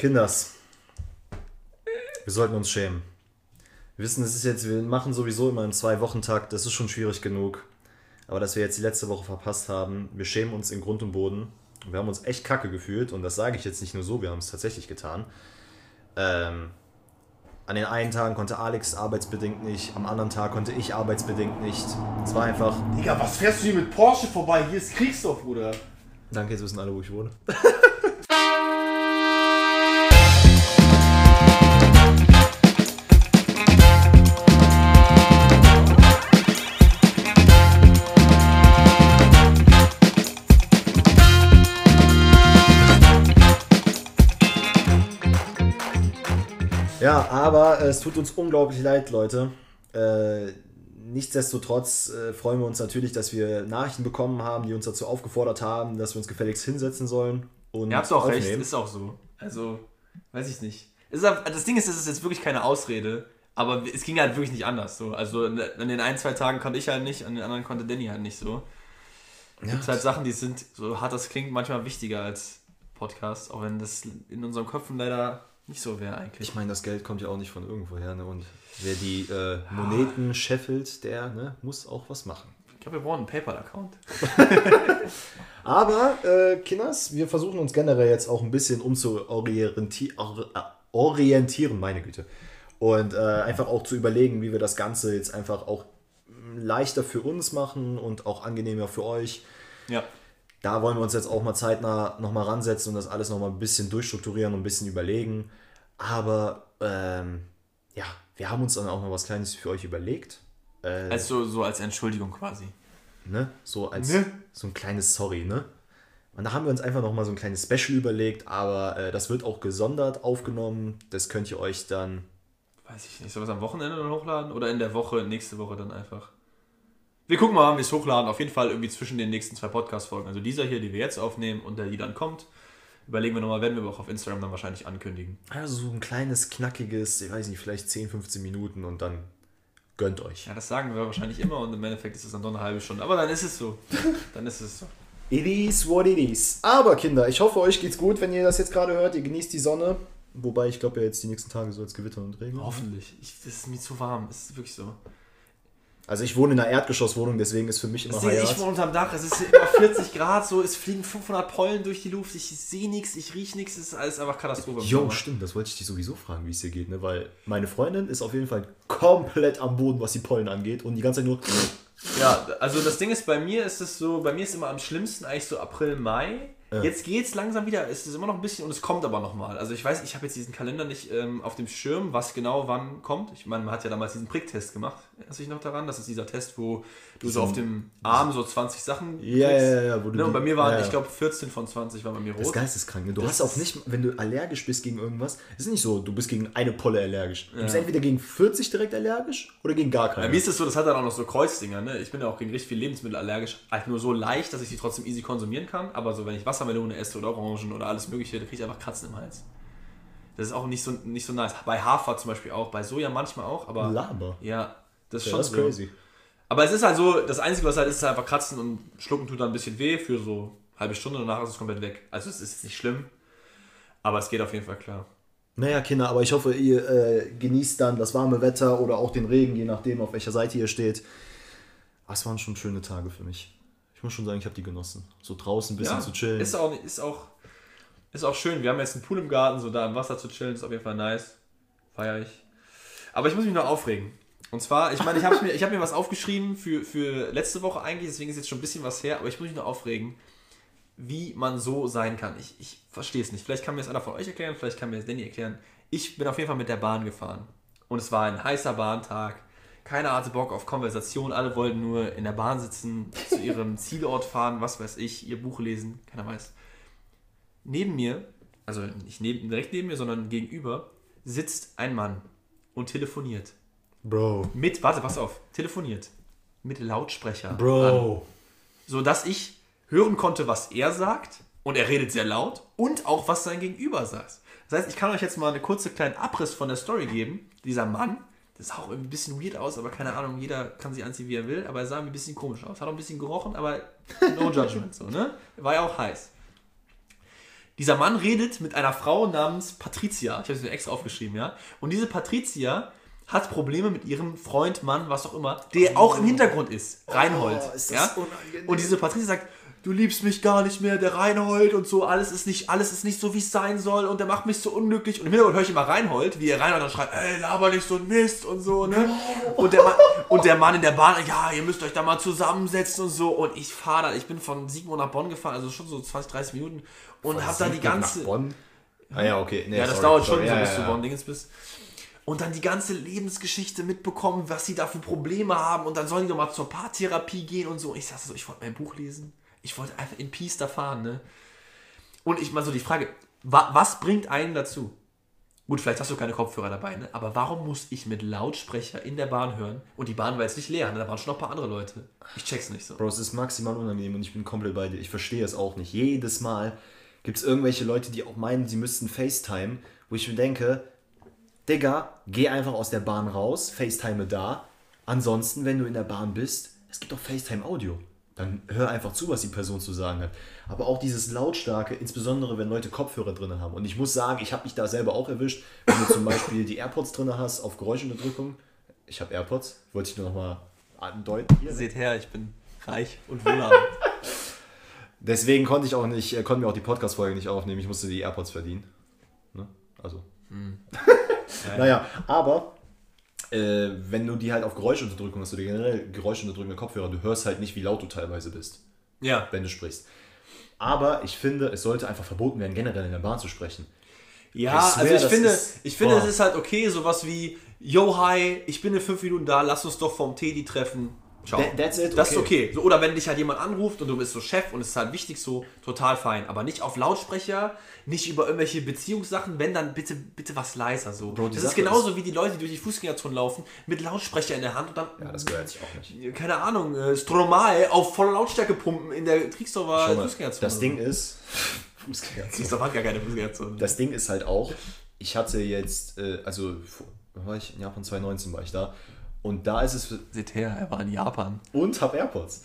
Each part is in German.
Kinders, wir sollten uns schämen. Wir wissen, es ist jetzt, wir machen sowieso immer einen Zwei-Wochen-Takt, das ist schon schwierig genug. Aber dass wir jetzt die letzte Woche verpasst haben, wir schämen uns in Grund und Boden. Wir haben uns echt kacke gefühlt und das sage ich jetzt nicht nur so, wir haben es tatsächlich getan. Ähm, an den einen Tagen konnte Alex arbeitsbedingt nicht, am anderen Tag konnte ich arbeitsbedingt nicht. Es war einfach. Digga, was fährst du hier mit Porsche vorbei? Hier ist Kriegsdorf, Bruder. Danke, jetzt wissen alle, wo ich wohne. Ja, aber es tut uns unglaublich leid, Leute. Äh, nichtsdestotrotz äh, freuen wir uns natürlich, dass wir Nachrichten bekommen haben, die uns dazu aufgefordert haben, dass wir uns gefälligst hinsetzen sollen. Und Ihr habt auch recht, ist auch so. Also, weiß ich nicht. Ist, das Ding ist, es ist jetzt wirklich keine Ausrede, aber es ging halt wirklich nicht anders. So. Also an den ein, zwei Tagen konnte ich halt nicht, an den anderen konnte Danny halt nicht so. Ja. Gibt halt Sachen, die sind, so hart das klingt, manchmal wichtiger als Podcast, auch wenn das in unseren Köpfen leider nicht so wäre eigentlich. Ich meine, das Geld kommt ja auch nicht von irgendwoher. Ne? Und wer die äh, Moneten scheffelt, der ne, muss auch was machen. Ich glaube, wir brauchen einen PayPal-Account. Aber, äh, Kinders, wir versuchen uns generell jetzt auch ein bisschen umzuorientieren, meine Güte. Und äh, einfach auch zu überlegen, wie wir das Ganze jetzt einfach auch leichter für uns machen und auch angenehmer für euch. Ja. Da wollen wir uns jetzt auch mal zeitnah nochmal ransetzen und das alles nochmal ein bisschen durchstrukturieren und ein bisschen überlegen. Aber ähm, ja, wir haben uns dann auch noch was Kleines für euch überlegt. Äh, also so als Entschuldigung quasi. Ne? So als ne? so ein kleines Sorry, ne? Und da haben wir uns einfach noch mal so ein kleines Special überlegt, aber äh, das wird auch gesondert aufgenommen. Das könnt ihr euch dann. Weiß ich nicht, soll was am Wochenende dann hochladen? Oder in der Woche, nächste Woche dann einfach? Wir gucken mal, wie wir es hochladen. Auf jeden Fall irgendwie zwischen den nächsten zwei Podcast-Folgen. Also dieser hier, die wir jetzt aufnehmen und der, die dann kommt. Überlegen wir nochmal, werden wir aber auch auf Instagram dann wahrscheinlich ankündigen. Also so ein kleines, knackiges, ich weiß nicht, vielleicht 10, 15 Minuten und dann gönnt euch. Ja, das sagen wir wahrscheinlich immer und im Endeffekt ist es dann doch eine halbe Stunde. Aber dann ist es so. Dann ist es so. It is what it is. Aber Kinder, ich hoffe, euch geht's gut, wenn ihr das jetzt gerade hört. Ihr genießt die Sonne. Wobei ich glaube ja jetzt die nächsten Tage so als Gewitter und Regen. Hoffentlich. Ich, das ist mir zu warm. Es ist wirklich so. Also ich wohne in einer Erdgeschosswohnung, deswegen ist für mich immer heiß. Ich wohne unterm Dach, es ist immer 40 Grad, so es fliegen 500 Pollen durch die Luft, ich sehe nichts, ich rieche nichts, es ist alles einfach Katastrophe. Jo, stimmt, das wollte ich dich sowieso fragen, wie es dir geht, ne? weil meine Freundin ist auf jeden Fall komplett am Boden, was die Pollen angeht und die ganze Zeit nur... Ja, also das Ding ist, bei mir ist es so, bei mir ist immer am schlimmsten eigentlich so April, Mai, ja. Jetzt geht es langsam wieder, es ist immer noch ein bisschen und es kommt aber nochmal. Also ich weiß, ich habe jetzt diesen Kalender nicht ähm, auf dem Schirm, was genau wann kommt. Ich meine, man hat ja damals diesen Pricktest gemacht, dich noch daran? Das ist dieser Test, wo du so auf dem Arm so 20 Sachen kriegst. Ja, ja, ja. Wo du ne? Und bei mir waren, ja, ja. ich glaube, 14 von 20 waren bei mir rot. Das ist geisteskrank. Ne? Du das hast auch nicht, wenn du allergisch bist gegen irgendwas, es ist nicht so, du bist gegen eine Polle allergisch. Du bist entweder gegen 40 direkt allergisch oder gegen gar keine. Bei mir ist es so, das hat dann auch noch so Kreuzdinger. Ne? Ich bin ja auch gegen richtig viel Lebensmittel allergisch. Halt nur so leicht, dass ich sie trotzdem easy konsumieren kann. Aber so, wenn ich Wassermelone esse oder Orangen oder alles mögliche, da kriege ich einfach Kratzen im Hals. Das ist auch nicht so, nicht so nice. Bei Hafer zum Beispiel auch, bei Soja manchmal auch, aber. Laber. Ja, das ist ja, schon das ist so. crazy. Aber es ist halt so, das Einzige, was halt ist, ist einfach kratzen und schlucken tut dann ein bisschen weh für so eine halbe Stunde, danach ist es komplett weg. Also es ist nicht schlimm, aber es geht auf jeden Fall klar. Naja, Kinder, aber ich hoffe, ihr äh, genießt dann das warme Wetter oder auch den Regen, je nachdem, auf welcher Seite ihr steht. Ah, es waren schon schöne Tage für mich. Ich muss schon sagen, ich habe die genossen. So draußen ein bisschen ja, zu chillen. Ist auch, ist, auch, ist auch schön. Wir haben jetzt einen Pool im Garten, so da im Wasser zu chillen, ist auf jeden Fall nice. Feier ich. Aber ich muss mich noch aufregen. Und zwar, ich meine, ich habe mir, hab mir was aufgeschrieben für, für letzte Woche eigentlich, deswegen ist jetzt schon ein bisschen was her, aber ich muss mich nur aufregen, wie man so sein kann. Ich, ich verstehe es nicht. Vielleicht kann mir das einer von euch erklären, vielleicht kann mir das Danny erklären. Ich bin auf jeden Fall mit der Bahn gefahren. Und es war ein heißer Bahntag keiner hatte Bock auf Konversation, alle wollten nur in der Bahn sitzen, zu ihrem Zielort fahren, was weiß ich, ihr Buch lesen, keiner weiß. Neben mir, also nicht neben, direkt neben mir, sondern gegenüber, sitzt ein Mann und telefoniert. Bro. Mit, warte, pass auf, telefoniert. Mit Lautsprecher. Bro. An, so dass ich hören konnte, was er sagt. Und er redet sehr laut. Und auch, was sein Gegenüber sagt. Das heißt, ich kann euch jetzt mal einen kurzen kleinen Abriss von der Story geben. Dieser Mann das sah auch ein bisschen weird aus, aber keine Ahnung, jeder kann sich anziehen, wie er will, aber er sah ein bisschen komisch aus. Hat auch ein bisschen gerochen, aber no judgment, so, ne? War ja auch heiß. Dieser Mann redet mit einer Frau namens Patricia. Ich habe es mir extra aufgeschrieben, ja. Und diese Patricia hat Probleme mit ihrem Freund, Mann, was auch immer, der auch im Hintergrund ist. Reinhold. Oh, ist ja? Und diese Patricia sagt, du liebst mich gar nicht mehr, der Reinhold und so, alles ist nicht, alles ist nicht so, wie es sein soll und der macht mich so unglücklich. Und im Hintergrund höre ich immer Reinhold, wie er Reinhold dann schreibt, ey, laber nicht so ein Mist und so, ne? Und der, Mann, und der Mann in der Bahn, ja, ihr müsst euch da mal zusammensetzen und so. Und ich fahre da, ich bin von Sigmund nach Bonn gefahren, also schon so 20, 30 Minuten und habe da die ganze... Nach Bonn? Ah ja, okay. Nee, Ja, das sorry, dauert sorry. schon, ja, so bis ja, du ja. Bonn-Dingens bist. Und dann die ganze Lebensgeschichte mitbekommen, was sie da für Probleme haben. Und dann sollen die doch mal zur Paartherapie gehen und so. Ich sagte so, ich wollte mein Buch lesen. Ich wollte einfach in Peace da fahren, ne? Und ich mal so die Frage, wa was bringt einen dazu? Gut, vielleicht hast du keine Kopfhörer dabei, ne? Aber warum muss ich mit Lautsprecher in der Bahn hören? Und die Bahn war jetzt nicht leer, ne? Da waren schon noch ein paar andere Leute. Ich check's nicht so. Bro, es ist maximal unangenehm und ich bin komplett bei dir. Ich verstehe es auch nicht. Jedes Mal gibt es irgendwelche Leute, die auch meinen, sie müssten FaceTime, wo ich mir denke, Digga, geh einfach aus der Bahn raus, FaceTime da. Ansonsten, wenn du in der Bahn bist, es gibt auch FaceTime Audio. Dann hör einfach zu, was die Person zu sagen hat. Aber auch dieses Lautstarke, insbesondere wenn Leute Kopfhörer drin haben. Und ich muss sagen, ich habe mich da selber auch erwischt, wenn du zum Beispiel die AirPods drin hast auf Geräuschunterdrückung. Ich habe AirPods, wollte ich nur nochmal andeuten. Hier. Seht her, ich bin reich und wohlhabend. Deswegen konnte ich auch nicht, äh, konnten wir auch die Podcast-Folge nicht aufnehmen. Ich musste die AirPods verdienen. Ne? Also. naja, aber äh, wenn du die halt auf Geräuschunterdrückung hast, oder generell geräuschunterdrückende Kopfhörer, du hörst halt nicht, wie laut du teilweise bist, ja. wenn du sprichst. Aber ich finde, es sollte einfach verboten werden, generell in der Bahn zu sprechen. Ja, Ich swear, also ich finde, ist- ich finde, boah. es ist halt okay, sowas wie, yo, hi, ich bin in fünf Minuten da, lass uns doch vom Teddy treffen. Ciao. That- that's it, Das ist okay. okay. So, oder wenn dich halt jemand anruft und du bist so Chef und es ist halt wichtig so, total fein. Aber nicht auf Lautsprecher, nicht über irgendwelche Beziehungssachen, wenn dann bitte, bitte was leiser so. Bro, das ist Sache genauso wie die Leute, die durch die Fußgängerzone laufen, mit Lautsprecher in der Hand und dann, Ja, das gehört sich auch nicht. keine Ahnung, äh, Stromae auf voller Lautstärke pumpen in der Kriegsdorfer Fußgängerzone. das Ding ist. Fußgängerzone. Kriegsdorf hat gar keine Fußgängerzone. Das Ding ist halt auch, ich hatte jetzt, äh, also, wann war ich? In Japan 2019 war ich da. Und da ist es Seht her, er war in Japan. und hab AirPods.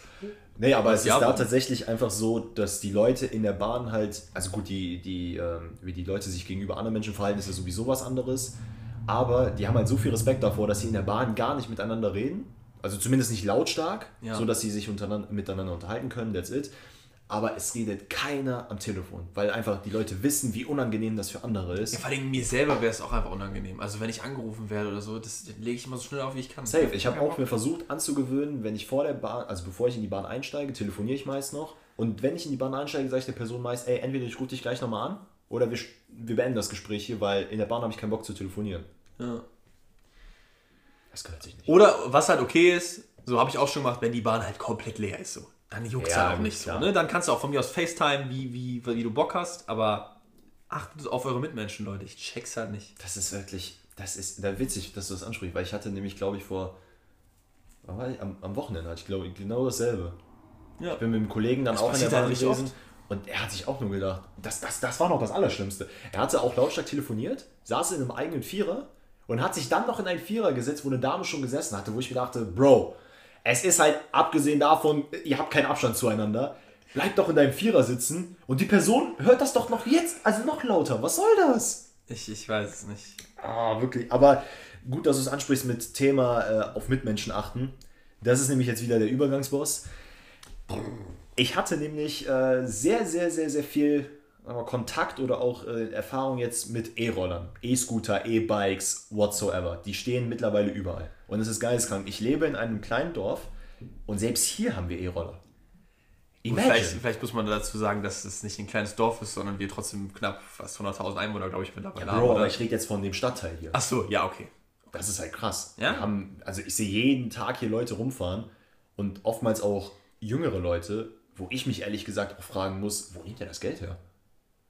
Nee, aber es ist Ja, da tatsächlich einfach so, dass die Leute in der Bahn halt, also gut, die, die, ähm, wie die Leute sich gegenüber anderen Menschen verhalten, ist ja sowieso was anderes. Aber die haben halt so viel Respekt davor, dass sie in der Bahn gar nicht miteinander reden. Also zumindest nicht lautstark, Ja. so dass sie sich untereinander, miteinander unterhalten können, that's it. Aber es redet keiner am Telefon, weil einfach die Leute wissen, wie unangenehm das für andere ist. Ja, vor allem mir selber wäre es auch einfach unangenehm. Also wenn ich angerufen werde oder so, das lege ich immer so schnell auf, wie ich kann. Safe. Ich habe auch mir versucht anzugewöhnen, wenn ich vor der Bahn, also bevor ich in die Bahn einsteige, telefoniere ich meist noch. Und wenn ich in die Bahn einsteige, sage ich der Person meist, ey, entweder ich rufe dich gleich nochmal an oder wir, wir beenden das Gespräch hier, weil in der Bahn habe ich keinen Bock zu telefonieren. Ja. Das gehört sich nicht. Oder was halt okay ist, so habe ich auch schon gemacht, wenn die Bahn halt komplett leer ist. So. Dann juckt es Ja, halt auch nicht so. klar. Ne? Dann kannst du auch von mir aus FaceTime, wie, wie, wie du Bock hast, aber achtet auf eure Mitmenschen, Leute. Ich check's halt nicht. Das ist wirklich, das ist da witzig, dass du das ansprichst, weil ich hatte nämlich, glaube ich, vor? Am, am Wochenende hatte ich, glaube ich, genau dasselbe. Ja. Ich bin mit einem Kollegen dann Das auch in der Bahn gewesen. oft. Und er hat sich auch nur gedacht, das, das, das war noch das Allerschlimmste. Er hatte auch lautstark telefoniert, saß in einem eigenen Vierer und hat sich dann noch in einen Vierer gesetzt, wo eine Dame schon gesessen hatte, wo ich mir dachte, Bro, es ist halt abgesehen davon, ihr habt keinen Abstand zueinander. Bleib doch in deinem Vierer sitzen und die Person hört das doch noch jetzt, also noch lauter. Was soll das? Ich, ich weiß es nicht. Ah, wirklich. Aber gut, dass du es ansprichst mit Thema äh, auf Mitmenschen achten. Das ist nämlich jetzt wieder der Übergangsboss. Ich hatte nämlich äh, sehr, sehr, sehr, sehr viel Kontakt oder auch äh, Erfahrung jetzt mit E-Rollern, E-Scooter, E-Bikes, whatsoever. Die stehen mittlerweile überall. Und es ist geisteskrank. Ich lebe in einem kleinen Dorf und selbst hier haben wir E-Roller. Vielleicht, vielleicht muss man dazu sagen, dass es nicht ein kleines Dorf ist, sondern wir trotzdem knapp fast 100.000 Einwohner, glaube ich, mittlerweile haben. Bro, aber ich rede jetzt von dem Stadtteil hier. Ach so, ja, okay. Das ist halt krass. Ja? Haben, also ich sehe jeden Tag hier Leute rumfahren und oftmals auch jüngere Leute, wo ich mich ehrlich gesagt auch fragen muss, wo nimmt der das Geld her?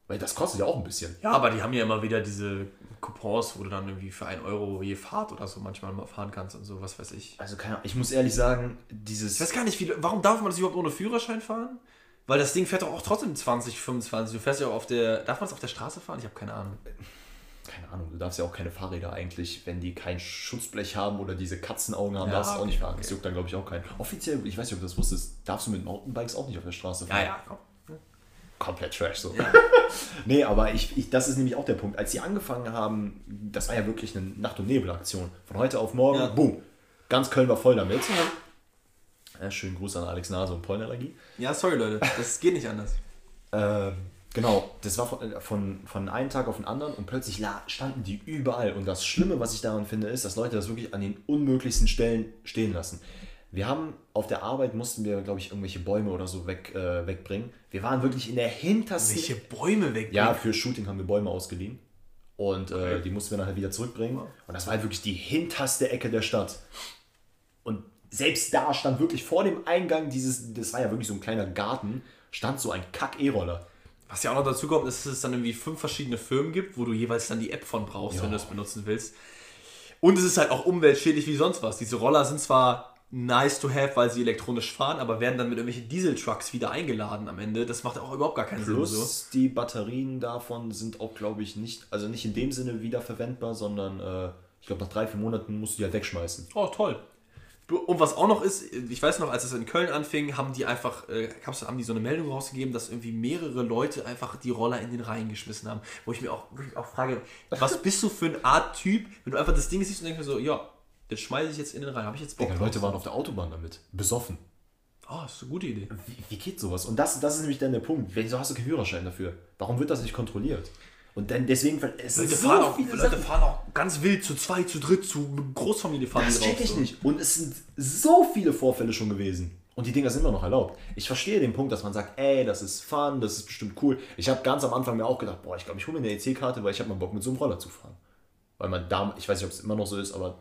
Weil das kostet ja auch ein bisschen. Ja, aber die haben ja immer wieder diese Coupons, wo du dann irgendwie für 1 Euro je Fahrt oder so manchmal mal fahren kannst und so, was weiß ich. Also keine Ahnung, ich muss ehrlich sagen, Ich dieses... weiß gar nicht, wie, warum darf man das überhaupt ohne Führerschein fahren? Weil das Ding fährt doch auch trotzdem 20, 25. Du fährst ja auch auf der. Darf man es auf der Straße fahren? Ich habe keine Ahnung. Keine Ahnung, du darfst ja auch keine Fahrräder eigentlich, wenn die kein Schutzblech haben oder diese Katzenaugen haben, Ja, darfst du auch okay, nicht fahren. okay. Das juckt dann glaube ich auch keinen. Offiziell, ich weiß nicht, ob du das wusstest, darfst du mit Mountainbikes auch nicht auf der Straße fahren. Ja, ja, komm. Komplett trash so. nee, aber ich, ich, das ist nämlich auch der Punkt. Als sie angefangen haben, das war ja wirklich eine Nacht- und Nebelaktion. Von heute auf morgen, Ja. boom. Ganz Köln war voll damit. Ja, schönen Gruß an Alex Nase und Pollenallergie. Ja, sorry Leute, das geht nicht anders. Ähm, genau, das war von, von, von einem Tag auf den anderen und plötzlich la- standen die überall. Und das Schlimme, was ich daran finde, ist, dass Leute das wirklich an den unmöglichsten Stellen stehen lassen. Wir haben auf der Arbeit mussten wir, glaube ich, irgendwelche Bäume oder so weg, äh, wegbringen. Wir waren wirklich in der hintersten. Welche Bäume weg. Ja, für Shooting haben wir Bäume ausgeliehen. Und äh, die mussten wir dann halt wieder zurückbringen. Und das war halt wirklich die hinterste Ecke der Stadt. Und selbst da stand wirklich vor dem Eingang dieses, das war ja wirklich so ein kleiner Garten, stand so ein Kack-E-Roller. Was ja auch noch dazu kommt, ist, dass es dann irgendwie fünf verschiedene Firmen gibt, wo du jeweils dann die App von brauchst, Ja. wenn du es benutzen willst. Und es ist halt auch umweltschädlich wie sonst was. Diese Roller sind zwar nice to have, weil sie elektronisch fahren, aber werden dann mit irgendwelchen Dieseltrucks wieder eingeladen am Ende. Das macht auch überhaupt gar keinen Plus Sinn. So. die Batterien davon sind auch, glaube ich, nicht, also nicht in dem Sinne wiederverwendbar, sondern äh, ich glaube, nach drei, vier Monaten musst du die halt wegschmeißen. Oh, toll. Und was auch noch ist, ich weiß noch, als es in Köln anfing, haben die einfach, äh, haben die so eine Meldung rausgegeben, dass irgendwie mehrere Leute einfach die Roller in den Rhein geschmissen haben. Wo ich mir auch, wirklich auch frage, was bist du für eine Art Typ, wenn du einfach das Ding siehst und denkst mir so, ja, das schmeiße ich jetzt in den Rhein, habe ich jetzt Bock Digga. Leute waren auf der Autobahn damit, besoffen. Oh, das ist eine gute Idee. Wie, wie geht sowas? Und das, das ist nämlich dann der Punkt. Wieso hast du keinen Führerschein dafür? Warum wird das nicht kontrolliert? Und dann deswegen, es sind Leute, so fahren auch, viele Leute Sachen. fahren auch ganz wild zu zwei, zu dritt, zu Großfamilie fahren Das check ich so. nicht. Und es sind so viele Vorfälle schon gewesen. Und die Dinger sind immer noch erlaubt. Ich verstehe den Punkt, dass man sagt, ey, das ist fun, das ist bestimmt cool. Ich habe ganz am Anfang mir auch gedacht, boah, ich glaube, ich hole mir eine EC-Karte, weil ich habe mal Bock mit so einem Roller zu fahren. Weil man da, ich weiß nicht, ob es immer noch so ist, aber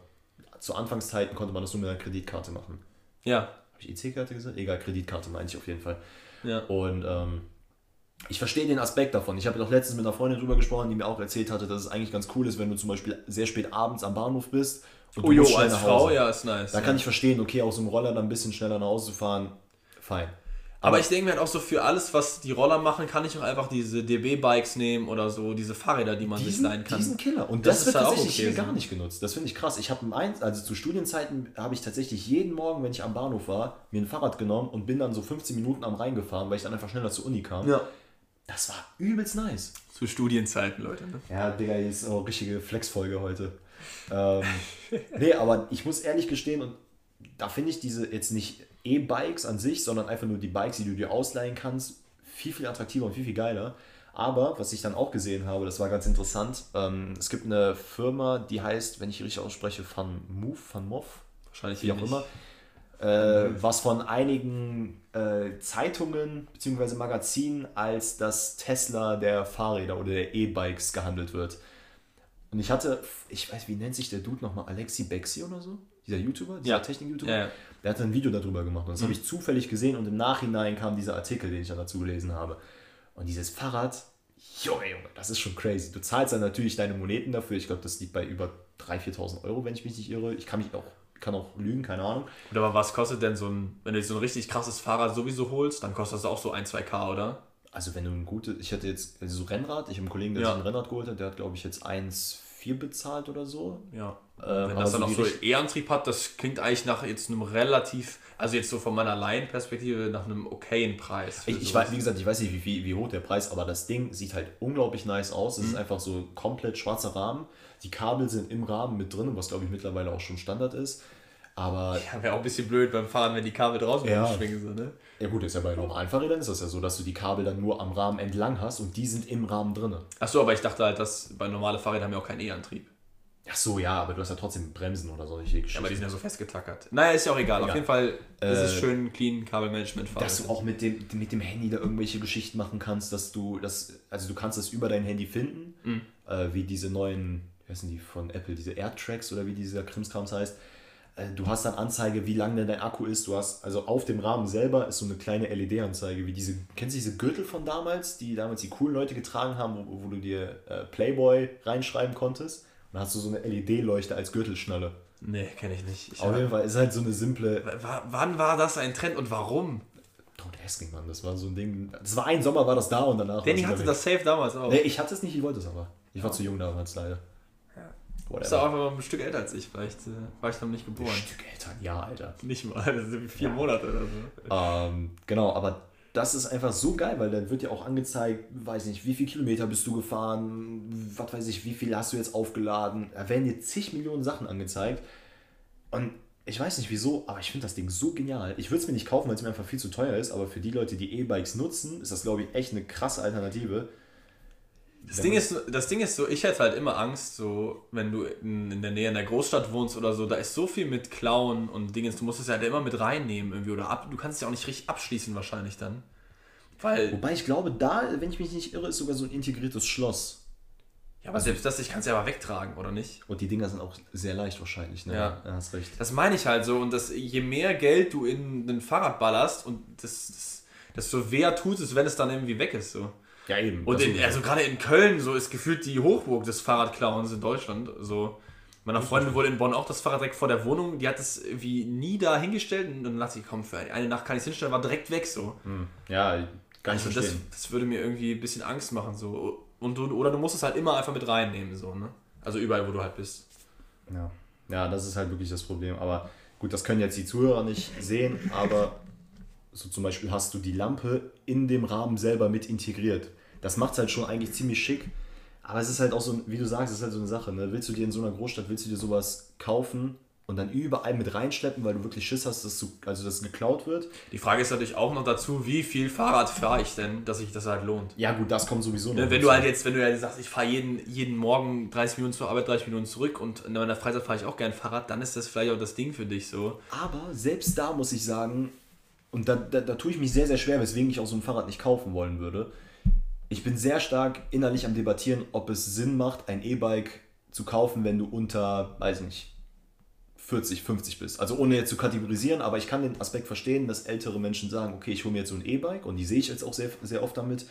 zu Anfangszeiten konnte man das nur mit einer Kreditkarte machen. Ja, Habe ich EC-Karte gesagt? Egal, Kreditkarte meine ich auf jeden Fall. ja. Und ähm, ich verstehe den Aspekt davon. Ich habe doch letztens mit einer Freundin drüber gesprochen, die mir auch erzählt hatte, dass es eigentlich ganz cool ist, wenn du zum Beispiel sehr spät abends am Bahnhof bist. Und Oh du jo, musst schnell als Frau, ja, ist nice. Da ja. kann ich verstehen, okay, aus so einem Roller dann ein bisschen schneller nach Hause zu fahren, fein. Aber ich denke mir halt auch so, für alles, was die Roller machen, kann ich auch einfach diese DB-Bikes nehmen oder so, diese Fahrräder, die man sich diesen, leihen kann. diesen Killer. Und Das das, ist wird halt tatsächlich okay hier gar nicht genutzt. Das finde ich krass. Ich habe eins, also zu Studienzeiten habe ich tatsächlich jeden Morgen, wenn ich am Bahnhof war, mir ein Fahrrad genommen und bin dann so 15 Minuten am Rhein gefahren, weil ich dann einfach schneller zur Uni kam. Ja. Das war übelst nice. Zu Studienzeiten, Leute. Ne? Ja, Digga, hier ist auch eine richtige Flex-Folge heute. Ähm, nee, aber ich muss ehrlich gestehen, und da finde ich diese jetzt nicht E-Bikes an sich, sondern einfach nur die Bikes, die du dir ausleihen kannst, viel, viel attraktiver und viel, viel geiler. Aber was ich dann auch gesehen habe, das war ganz interessant, ähm, es gibt eine Firma, die heißt, wenn ich richtig ausspreche, Van Move, Van Move, Wahrscheinlich wie auch ähnlich. immer, äh, was von einigen äh, Zeitungen bzw. Magazinen als das Tesla der Fahrräder oder der E-Bikes gehandelt wird. Und ich hatte, ich weiß, wie nennt sich der Dude nochmal? Alexi Bexi oder so? Dieser YouTuber, dieser Ja. Technik-YouTuber? Ja, ja. Der hat ein Video darüber gemacht und das habe ich zufällig gesehen und im Nachhinein kam dieser Artikel, den ich dann dazu gelesen habe. Und dieses Fahrrad, Junge, Junge, das ist schon crazy. Du zahlst dann natürlich deine Moneten dafür. Ich glaube, das liegt bei über 3.000, 4.000 Euro, wenn ich mich nicht irre. Ich kann mich auch, kann auch lügen, keine Ahnung. Gut, aber was kostet denn so ein, wenn du so ein richtig krasses Fahrrad sowieso holst, dann kostet das auch so 1, 2K, oder? Also wenn du ein gutes, ich hatte jetzt also so Rennrad, ich habe einen Kollegen, der Ja. sich ein Rennrad geholt hat, der hat glaube ich jetzt 1,4 bezahlt oder so. Ja. Ähm, Wenn das dann die so E-Antrieb hat, das klingt eigentlich nach jetzt einem relativ, also jetzt so von meiner Laienperspektive, nach einem okayen Preis. Ich, ich sowas. weiß, wie gesagt, ich weiß nicht, wie, wie, wie hoch der Preis, aber das Ding sieht halt unglaublich nice aus. Mhm. Es ist einfach so komplett schwarzer Rahmen. Die Kabel sind im Rahmen mit drin, was glaube ich mittlerweile auch schon Standard ist. Aber Ja, wäre auch ein bisschen blöd beim Fahren, wenn die Kabel draußen Ja. rumschwingen. So, ne? ja gut, ist ja bei normalen Fahrrädern ist das ja so, dass du die Kabel dann nur am Rahmen entlang hast und die sind im Rahmen drin. Achso, aber ich dachte halt, dass bei normale Fahrräder haben ja auch keinen E-Antrieb. Ach so, ja, aber du hast ja trotzdem Bremsen oder solche Ja, Geschichten. aber die sind ja so festgetackert. Naja, ist ja auch egal. Auf Egal. jeden Fall ist es Äh, schön clean Kabelmanagement fahren. dass du auch mit dem, mit dem Handy da irgendwelche Geschichten machen kannst, dass du das, also du kannst es über dein Handy finden, Mhm. äh, wie diese neuen, wie heißen die von Apple, diese AirTracks oder wie dieser Krimskrams heißt. Äh, Du hast dann Anzeige, wie lang denn dein Akku ist. Du hast, also auf dem Rahmen selber ist so eine kleine LED-Anzeige, wie diese, kennst du diese Gürtel von damals, die damals die coolen Leute getragen haben, wo, wo du dir äh, Playboy reinschreiben konntest? Und dann hast du so eine LED-Leuchte als Gürtelschnalle. nee, kenne ich nicht. Ich Auf jeden Fall ist halt so eine simple, Wa- wann war das ein Trend und warum? Don't asking, Mann. Das war so ein Ding. Das war ein Sommer, war das da und danach. Danny hatte das safe damals auch. Nee, ich hatte es nicht, ich wollte es aber. Ich war zu jung damals leider. Ist Whatever. auch einfach ein Stück älter als ich. Vielleicht äh, war ich noch nicht Ein geboren. Stück älter, ja, Alter. Nicht mal, das sind vier Monate oder so. Ähm, genau, aber das ist einfach so geil, weil dann wird ja auch angezeigt, weiß nicht, wie viel Kilometer bist du gefahren, was weiß ich, wie viel hast du jetzt aufgeladen. Da werden dir zig Millionen Sachen angezeigt. Und ich weiß nicht wieso, aber ich finde das Ding so genial. Ich würde es mir nicht kaufen, weil es mir einfach viel zu teuer ist, aber für die Leute, die E-Bikes nutzen, ist das, glaube ich, echt eine krasse Alternative. Das Ding, ist, das Ding ist so, ich hätte halt immer Angst, so, wenn du in, in der Nähe in der Großstadt wohnst oder so, da ist so viel mit Klauen und Dingens, du musst es ja halt immer mit reinnehmen irgendwie oder ab, du kannst es ja auch nicht richtig abschließen wahrscheinlich dann. Weil, Wobei ich glaube, da, wenn ich mich nicht irre, ist sogar so ein integriertes Schloss. Ja, aber also, selbst das, ich kann es ja aber wegtragen, oder nicht? Und die Dinger sind auch sehr leicht wahrscheinlich, ne? Ja, ja hast recht. Das meine ich halt so. Und das, je mehr Geld du in ein Fahrrad ballerst und das, das, desto weher tut es, wenn es dann irgendwie weg ist. So. Ja, eben. Und in, also gerade in Köln, so ist gefühlt die Hochburg des Fahrradklauens in Deutschland. So. Meiner Freundin wurde in Bonn auch das Fahrrad direkt vor der Wohnung. Die hat es irgendwie nie da hingestellt und dann dachte ich, komm, für eine Nacht kann ich es hinstellen, war direkt weg so. Hm. Ja, nicht also das, das würde mir irgendwie ein bisschen Angst machen. So. Und du, oder du musst es halt immer einfach mit reinnehmen, so, ne? Also überall, wo du halt bist. Ja. Ja, das ist halt wirklich das Problem. Aber gut, das können jetzt die Zuhörer nicht sehen, aber so zum Beispiel hast du die Lampe in dem Rahmen selber mit integriert. Das macht es halt schon eigentlich ziemlich schick. Aber es ist halt auch so, wie du sagst, es ist halt so eine Sache. Ne? Willst du dir in so einer Großstadt, willst du dir sowas kaufen und dann überall mit reinschleppen, weil du wirklich Schiss hast, dass, du, also dass es geklaut wird? Die Frage ist natürlich auch noch dazu, wie viel Fahrrad fahre ich denn, dass sich das halt lohnt? Ja gut, das kommt sowieso noch. Wenn du halt jetzt, wenn du halt sagst, ich fahre jeden, jeden Morgen 30 Minuten zur Arbeit, 30 Minuten zurück und in meiner Freizeit fahre ich auch gern Fahrrad, dann ist das vielleicht auch das Ding für dich so. Aber selbst da muss ich sagen, und da, da, da tue ich mich sehr, sehr schwer, weswegen ich auch so ein Fahrrad nicht kaufen wollen würde. Ich bin sehr stark innerlich am Debattieren, ob es Sinn macht, ein E-Bike zu kaufen, wenn du unter, weiß nicht, 40, 50 bist. Also ohne jetzt zu kategorisieren, aber ich kann den Aspekt verstehen, dass ältere Menschen sagen, okay, ich hole mir jetzt so ein E-Bike und die sehe ich jetzt auch sehr, sehr oft damit,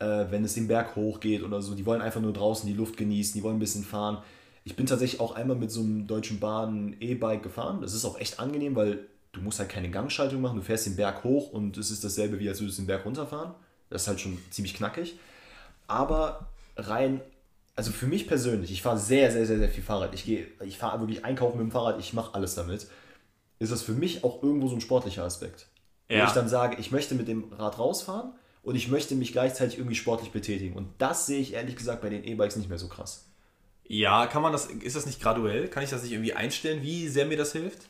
äh, wenn es den Berg hochgeht oder so. Die wollen einfach nur draußen die Luft genießen, die wollen ein bisschen fahren. Ich bin tatsächlich auch einmal mit so einem Deutschen Bahn E-Bike gefahren. Das ist auch echt angenehm, weil du musst halt keine Gangschaltung machen, du fährst den Berg hoch und es ist dasselbe, wie als würdest du den Berg runterfahren. Das ist halt schon ziemlich knackig. Aber rein, also für mich persönlich, ich fahre sehr, sehr, sehr, sehr viel Fahrrad. Ich gehe, ich fahre wirklich einkaufen mit dem Fahrrad, ich mache alles damit. Ist das für mich auch irgendwo so ein sportlicher Aspekt. Ja. Wo ich dann sage, ich möchte mit dem Rad rausfahren und ich möchte mich gleichzeitig irgendwie sportlich betätigen. Und das sehe ich ehrlich gesagt bei den E-Bikes nicht mehr so krass. Ja, kann man das, ist das nicht graduell? Kann ich das nicht irgendwie einstellen, wie sehr mir das hilft?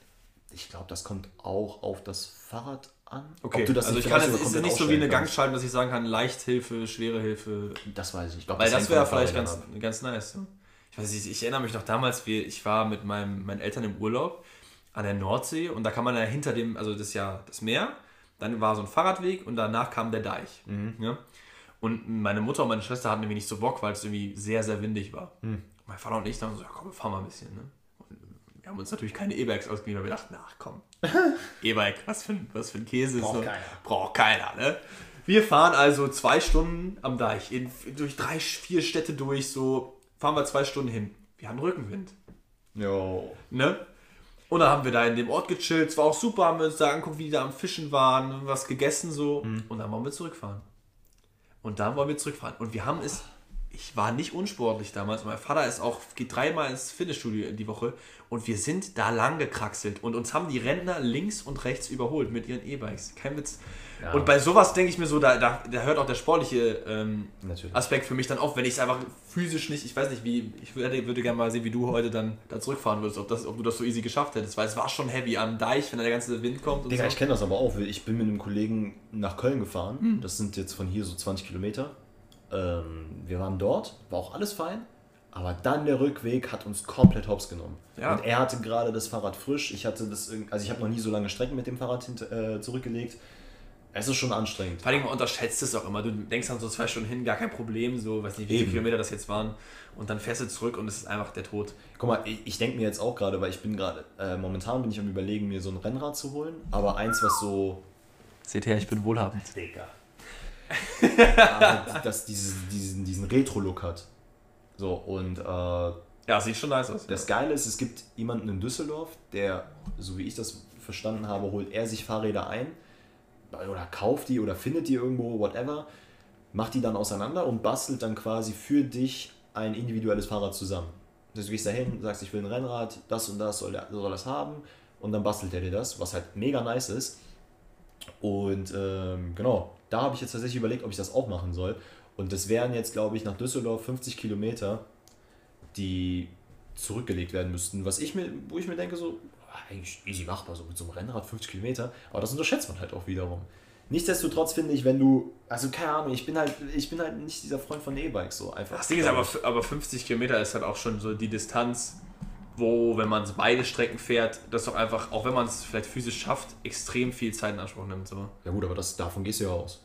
Ich glaube, das kommt auch auf das Fahrrad an. Okay, also ich kann es ist nicht so wie eine Gangschaltung, dass ich sagen kann, Leichthilfe, schwere Hilfe. Das weiß ich. ich glaub, Weil das, das wäre vielleicht ganz, ganz nice. Ich weiß nicht, ich erinnere mich noch damals, wie ich war mit meinem, meinen Eltern im Urlaub an der Nordsee und da kann man ja hinter dem, also das ist ja das Meer, dann war so ein Fahrradweg und danach kam der Deich. Mhm. Ja? Und meine Mutter und meine Schwester hatten irgendwie nicht so Bock, weil es irgendwie sehr, sehr windig war. Mhm. Mein Vater und ich dann so, ja komm, wir fahren mal ein bisschen. Ne? Wir haben uns natürlich keine E-Bikes ausgeliehen, weil wir dachten, ach komm, E-Bike, was für, ein, was für ein Käse. Braucht keiner. Braucht keiner, ne? Wir fahren also zwei Stunden am Deich, in, durch drei, vier Städte durch, so fahren wir zwei Stunden hin. Wir haben Rückenwind. Jo. Ne? Und dann haben wir da in dem Ort gechillt, es war auch super, haben wir uns da angeguckt, wie die da am Fischen waren, was gegessen so. Mhm. Und dann wollen wir zurückfahren. Und dann wollen wir zurückfahren. Und wir haben es ich war nicht unsportlich damals. Mein Vater ist auch, geht dreimal ins Fitnessstudio die Woche und wir sind da lang gekraxelt und uns haben die Rentner links und rechts überholt mit ihren E-Bikes. Kein Witz. Ja. Und bei sowas denke ich mir so, da, da, da, hört auch der sportliche ähm, Aspekt für mich dann auf, wenn ich es einfach physisch nicht, ich weiß nicht, wie, ich würde, würde gerne mal sehen, wie du heute dann da zurückfahren würdest, ob, das, ob du das so easy geschafft hättest, weil es war schon heavy am Deich, wenn der ganze Wind kommt. Und Digga, so. ich kenne das aber auch. Ich bin mit einem Kollegen nach Köln gefahren. Hm. Das sind jetzt von hier so 20 Kilometer. Ähm, wir waren dort, war auch alles fein. Aber dann der Rückweg hat uns komplett hops genommen. Ja. Und er hatte gerade das Fahrrad frisch. Ich hatte das, also ich habe noch nie so lange Strecken mit dem Fahrrad hint, äh, zurückgelegt. Es ist schon anstrengend. Vor allem, man unterschätzt es auch immer. Du denkst dann so zwei Stunden hin, gar kein Problem, so, weiß nicht, wie viele Kilometer das jetzt waren. Und dann fährst du zurück und es ist einfach der Tod. Guck mal, ich, ich denke mir jetzt auch gerade, weil ich bin gerade, äh, momentan bin ich am überlegen, mir so ein Rennrad zu holen. Aber eins, was so. Seht her, ich bin wohlhabend. Digga. Halt, dass dieses, diesen, diesen Retro-Look hat. So, und. Äh, ja, sieht schon nice aus. Das Geile ist, es gibt jemanden in Düsseldorf, der, so wie ich das verstanden habe, holt er sich Fahrräder ein oder kauft die oder findet die irgendwo, whatever, macht die dann auseinander und bastelt dann quasi für dich ein individuelles Fahrrad zusammen. Also du gehst da hin, sagst, ich will ein Rennrad, das und das soll, der, soll das haben und dann bastelt er dir das, was halt mega nice ist. Und ähm, genau, da habe ich jetzt tatsächlich überlegt, ob ich das auch machen soll. Und das wären jetzt, glaube ich, nach Düsseldorf 50 Kilometer, die zurückgelegt werden müssten. Was ich mir, wo ich mir denke, so, ah, eigentlich easy machbar, so mit so einem Rennrad 50 Kilometer. Aber das unterschätzt man halt auch wiederum. Nichtsdestotrotz finde ich, wenn du, also keine Ahnung, ich bin halt, ich bin halt nicht dieser Freund von E-Bikes so einfach. Das Ding ist aber, aber 50 Kilometer ist halt auch schon so die Distanz, wo, wenn man beide Strecken fährt, das doch einfach, auch wenn man es vielleicht physisch schafft, extrem viel Zeit in Anspruch nimmt. So. Ja gut, aber das, davon gehst du ja aus.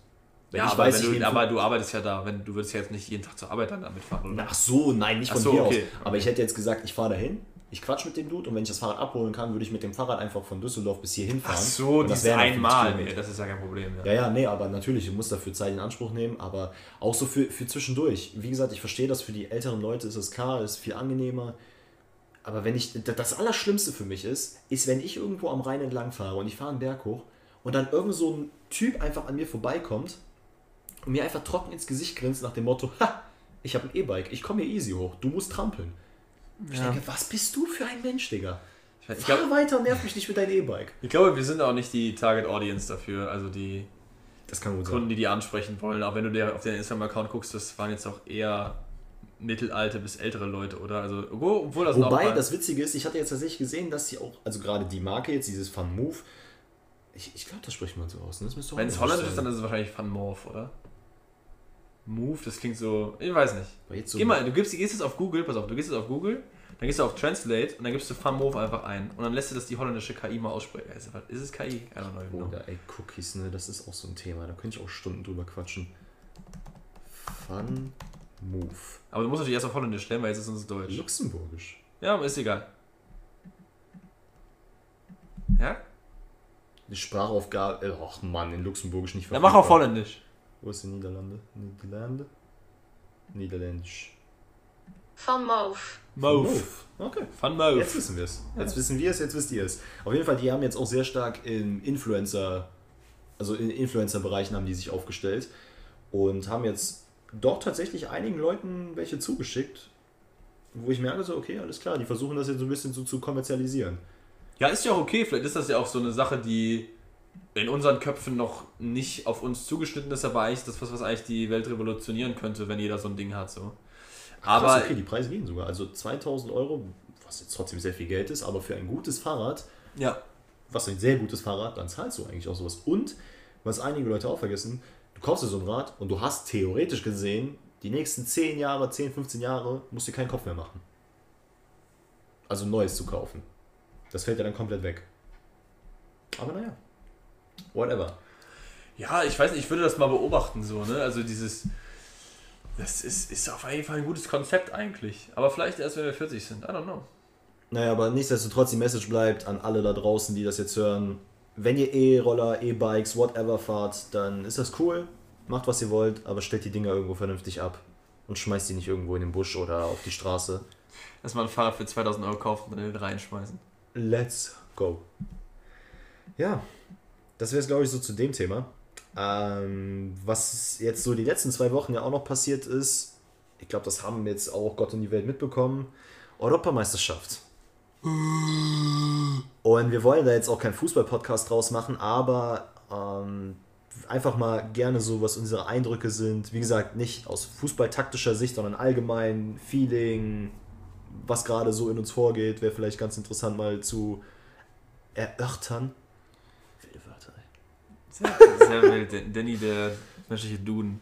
Wenn ja, aber, weiß, du, aber, du, arbeitest ja da, wenn du würdest ja jetzt nicht jeden Tag zur Arbeit dann damit fahren, oder? Ach so, nein, nicht von so, hier okay. aus. Aber ich hätte jetzt gesagt, ich fahre dahin, ich quatsch mit dem Dude und wenn ich das Fahrrad abholen kann, würde ich mit dem Fahrrad einfach von Düsseldorf bis hier hinfahren. Ach so, das wäre einmal. Das ist ja kein Problem. Ja. ja, ja, nee, aber natürlich, du musst dafür Zeit in Anspruch nehmen, aber auch so für, für zwischendurch. Wie gesagt, ich verstehe das, für die älteren Leute ist es klar, ist viel angenehmer. Aber wenn ich, das Allerschlimmste für mich ist, ist, wenn ich irgendwo am Rhein entlang fahre und ich fahre einen Berg hoch und dann irgend so ein Typ einfach an mir vorbeikommt und mir einfach trocken ins Gesicht grinst nach dem Motto, ha, ich habe ein E-Bike, ich komme hier easy hoch, du musst trampeln. Ja. Ich denke, was bist du für ein Mensch, Digga? Ich, ich Fahr glaub, weiter und nerv mich nicht mit deinem E-Bike. Ich glaube, wir sind auch nicht die Target Audience dafür, also die Kunden, sein. die die ansprechen wollen. Auch wenn du dir auf den Instagram-Account guckst, das waren jetzt auch eher mittelalte bis ältere Leute, oder? Also, obwohl das Wobei, das Witzige ist, ich hatte jetzt tatsächlich gesehen, dass sie auch, also gerade die Marke jetzt, dieses Fun Move, ich, ich glaube, das spricht man so aus. Ne? Wenn es Holländisch ist, dann ist es wahrscheinlich Fun Morph, oder? Move, das klingt so, ich weiß nicht. So Geh mal, du gibst, gehst jetzt auf Google, pass auf, du gehst jetzt auf Google, dann gehst du auf Translate und dann gibst du Fun Move einfach ein und dann lässt du das die holländische KI mal aussprechen. Ist, ist es KI? I don't know. Oder ey, Cookies, ne, das ist auch so ein Thema, da könnte ich auch Stunden drüber quatschen. Fun Move. Aber du musst natürlich erst auf Holländisch stellen, weil jetzt ist uns Deutsch. Luxemburgisch. Ja, ist egal. Ja? Die Sprachaufgabe. Äh, ach Mann, in Luxemburgisch nicht verfügbar. Ja, mach auf Holländisch. Wo ist die Niederlande? Niederlande? Niederländisch. Van Move. Move. Okay. Van Move. Jetzt wissen wir es. Jetzt wissen wir es, jetzt wisst ihr es. Auf jeden Fall, die haben jetzt auch sehr stark in Influencer, also in Influencer-Bereichen haben die sich aufgestellt und haben jetzt doch tatsächlich einigen Leuten welche zugeschickt, wo ich merke so, okay, alles klar, die versuchen das jetzt so ein bisschen so zu kommerzialisieren. Ja, ist ja auch okay. Vielleicht ist das ja auch so eine Sache, die in unseren Köpfen noch nicht auf uns zugeschnitten ist, aber eigentlich das, was, was eigentlich die Welt revolutionieren könnte, wenn jeder so ein Ding hat. So. Aber Krass, okay, die Preise gehen sogar. Also 2000 Euro, was jetzt trotzdem sehr viel Geld ist, aber für ein gutes Fahrrad, ja. was ein sehr gutes Fahrrad, dann zahlst du eigentlich auch sowas. Und, was einige Leute auch vergessen, du kaufst dir so ein Rad und du hast theoretisch gesehen, die nächsten 10 Jahre, 10, 15 Jahre, musst du keinen Kopf mehr machen. Also Neues zu kaufen. Das fällt ja dann komplett weg. Aber naja, whatever. Ja, ich weiß nicht, ich würde das mal beobachten, so, ne? Also dieses. Das ist, ist auf jeden Fall ein gutes Konzept eigentlich. Aber vielleicht erst, wenn wir 40 sind. I don't know. Naja, aber nichtsdestotrotz, die Message bleibt an alle da draußen, die das jetzt hören. Wenn ihr E-Roller, E-Bikes, whatever fahrt, dann ist das cool. Macht, was ihr wollt, aber stellt die Dinger irgendwo vernünftig ab. Und schmeißt die nicht irgendwo in den Busch oder auf die Straße. Lass mal ein Fahrrad für 2000 Euro kaufen und dann reinschmeißen. Let's go. Ja, das wäre es, glaube ich, so zu dem Thema. Ähm, was jetzt so die letzten zwei Wochen ja auch noch passiert ist, ich glaube, das haben jetzt auch Gott und die Welt mitbekommen. Europameisterschaft. Und wir wollen da jetzt auch keinen Fußball-Podcast draus machen, aber ähm, einfach mal gerne so, was unsere Eindrücke sind. Wie gesagt, nicht aus fußballtaktischer Sicht, sondern allgemein Feeling, was gerade so in uns vorgeht, wäre vielleicht ganz interessant mal zu erörtern. Wilde Wörter, ey. Sehr, sehr wild. Danny, der menschliche Duden.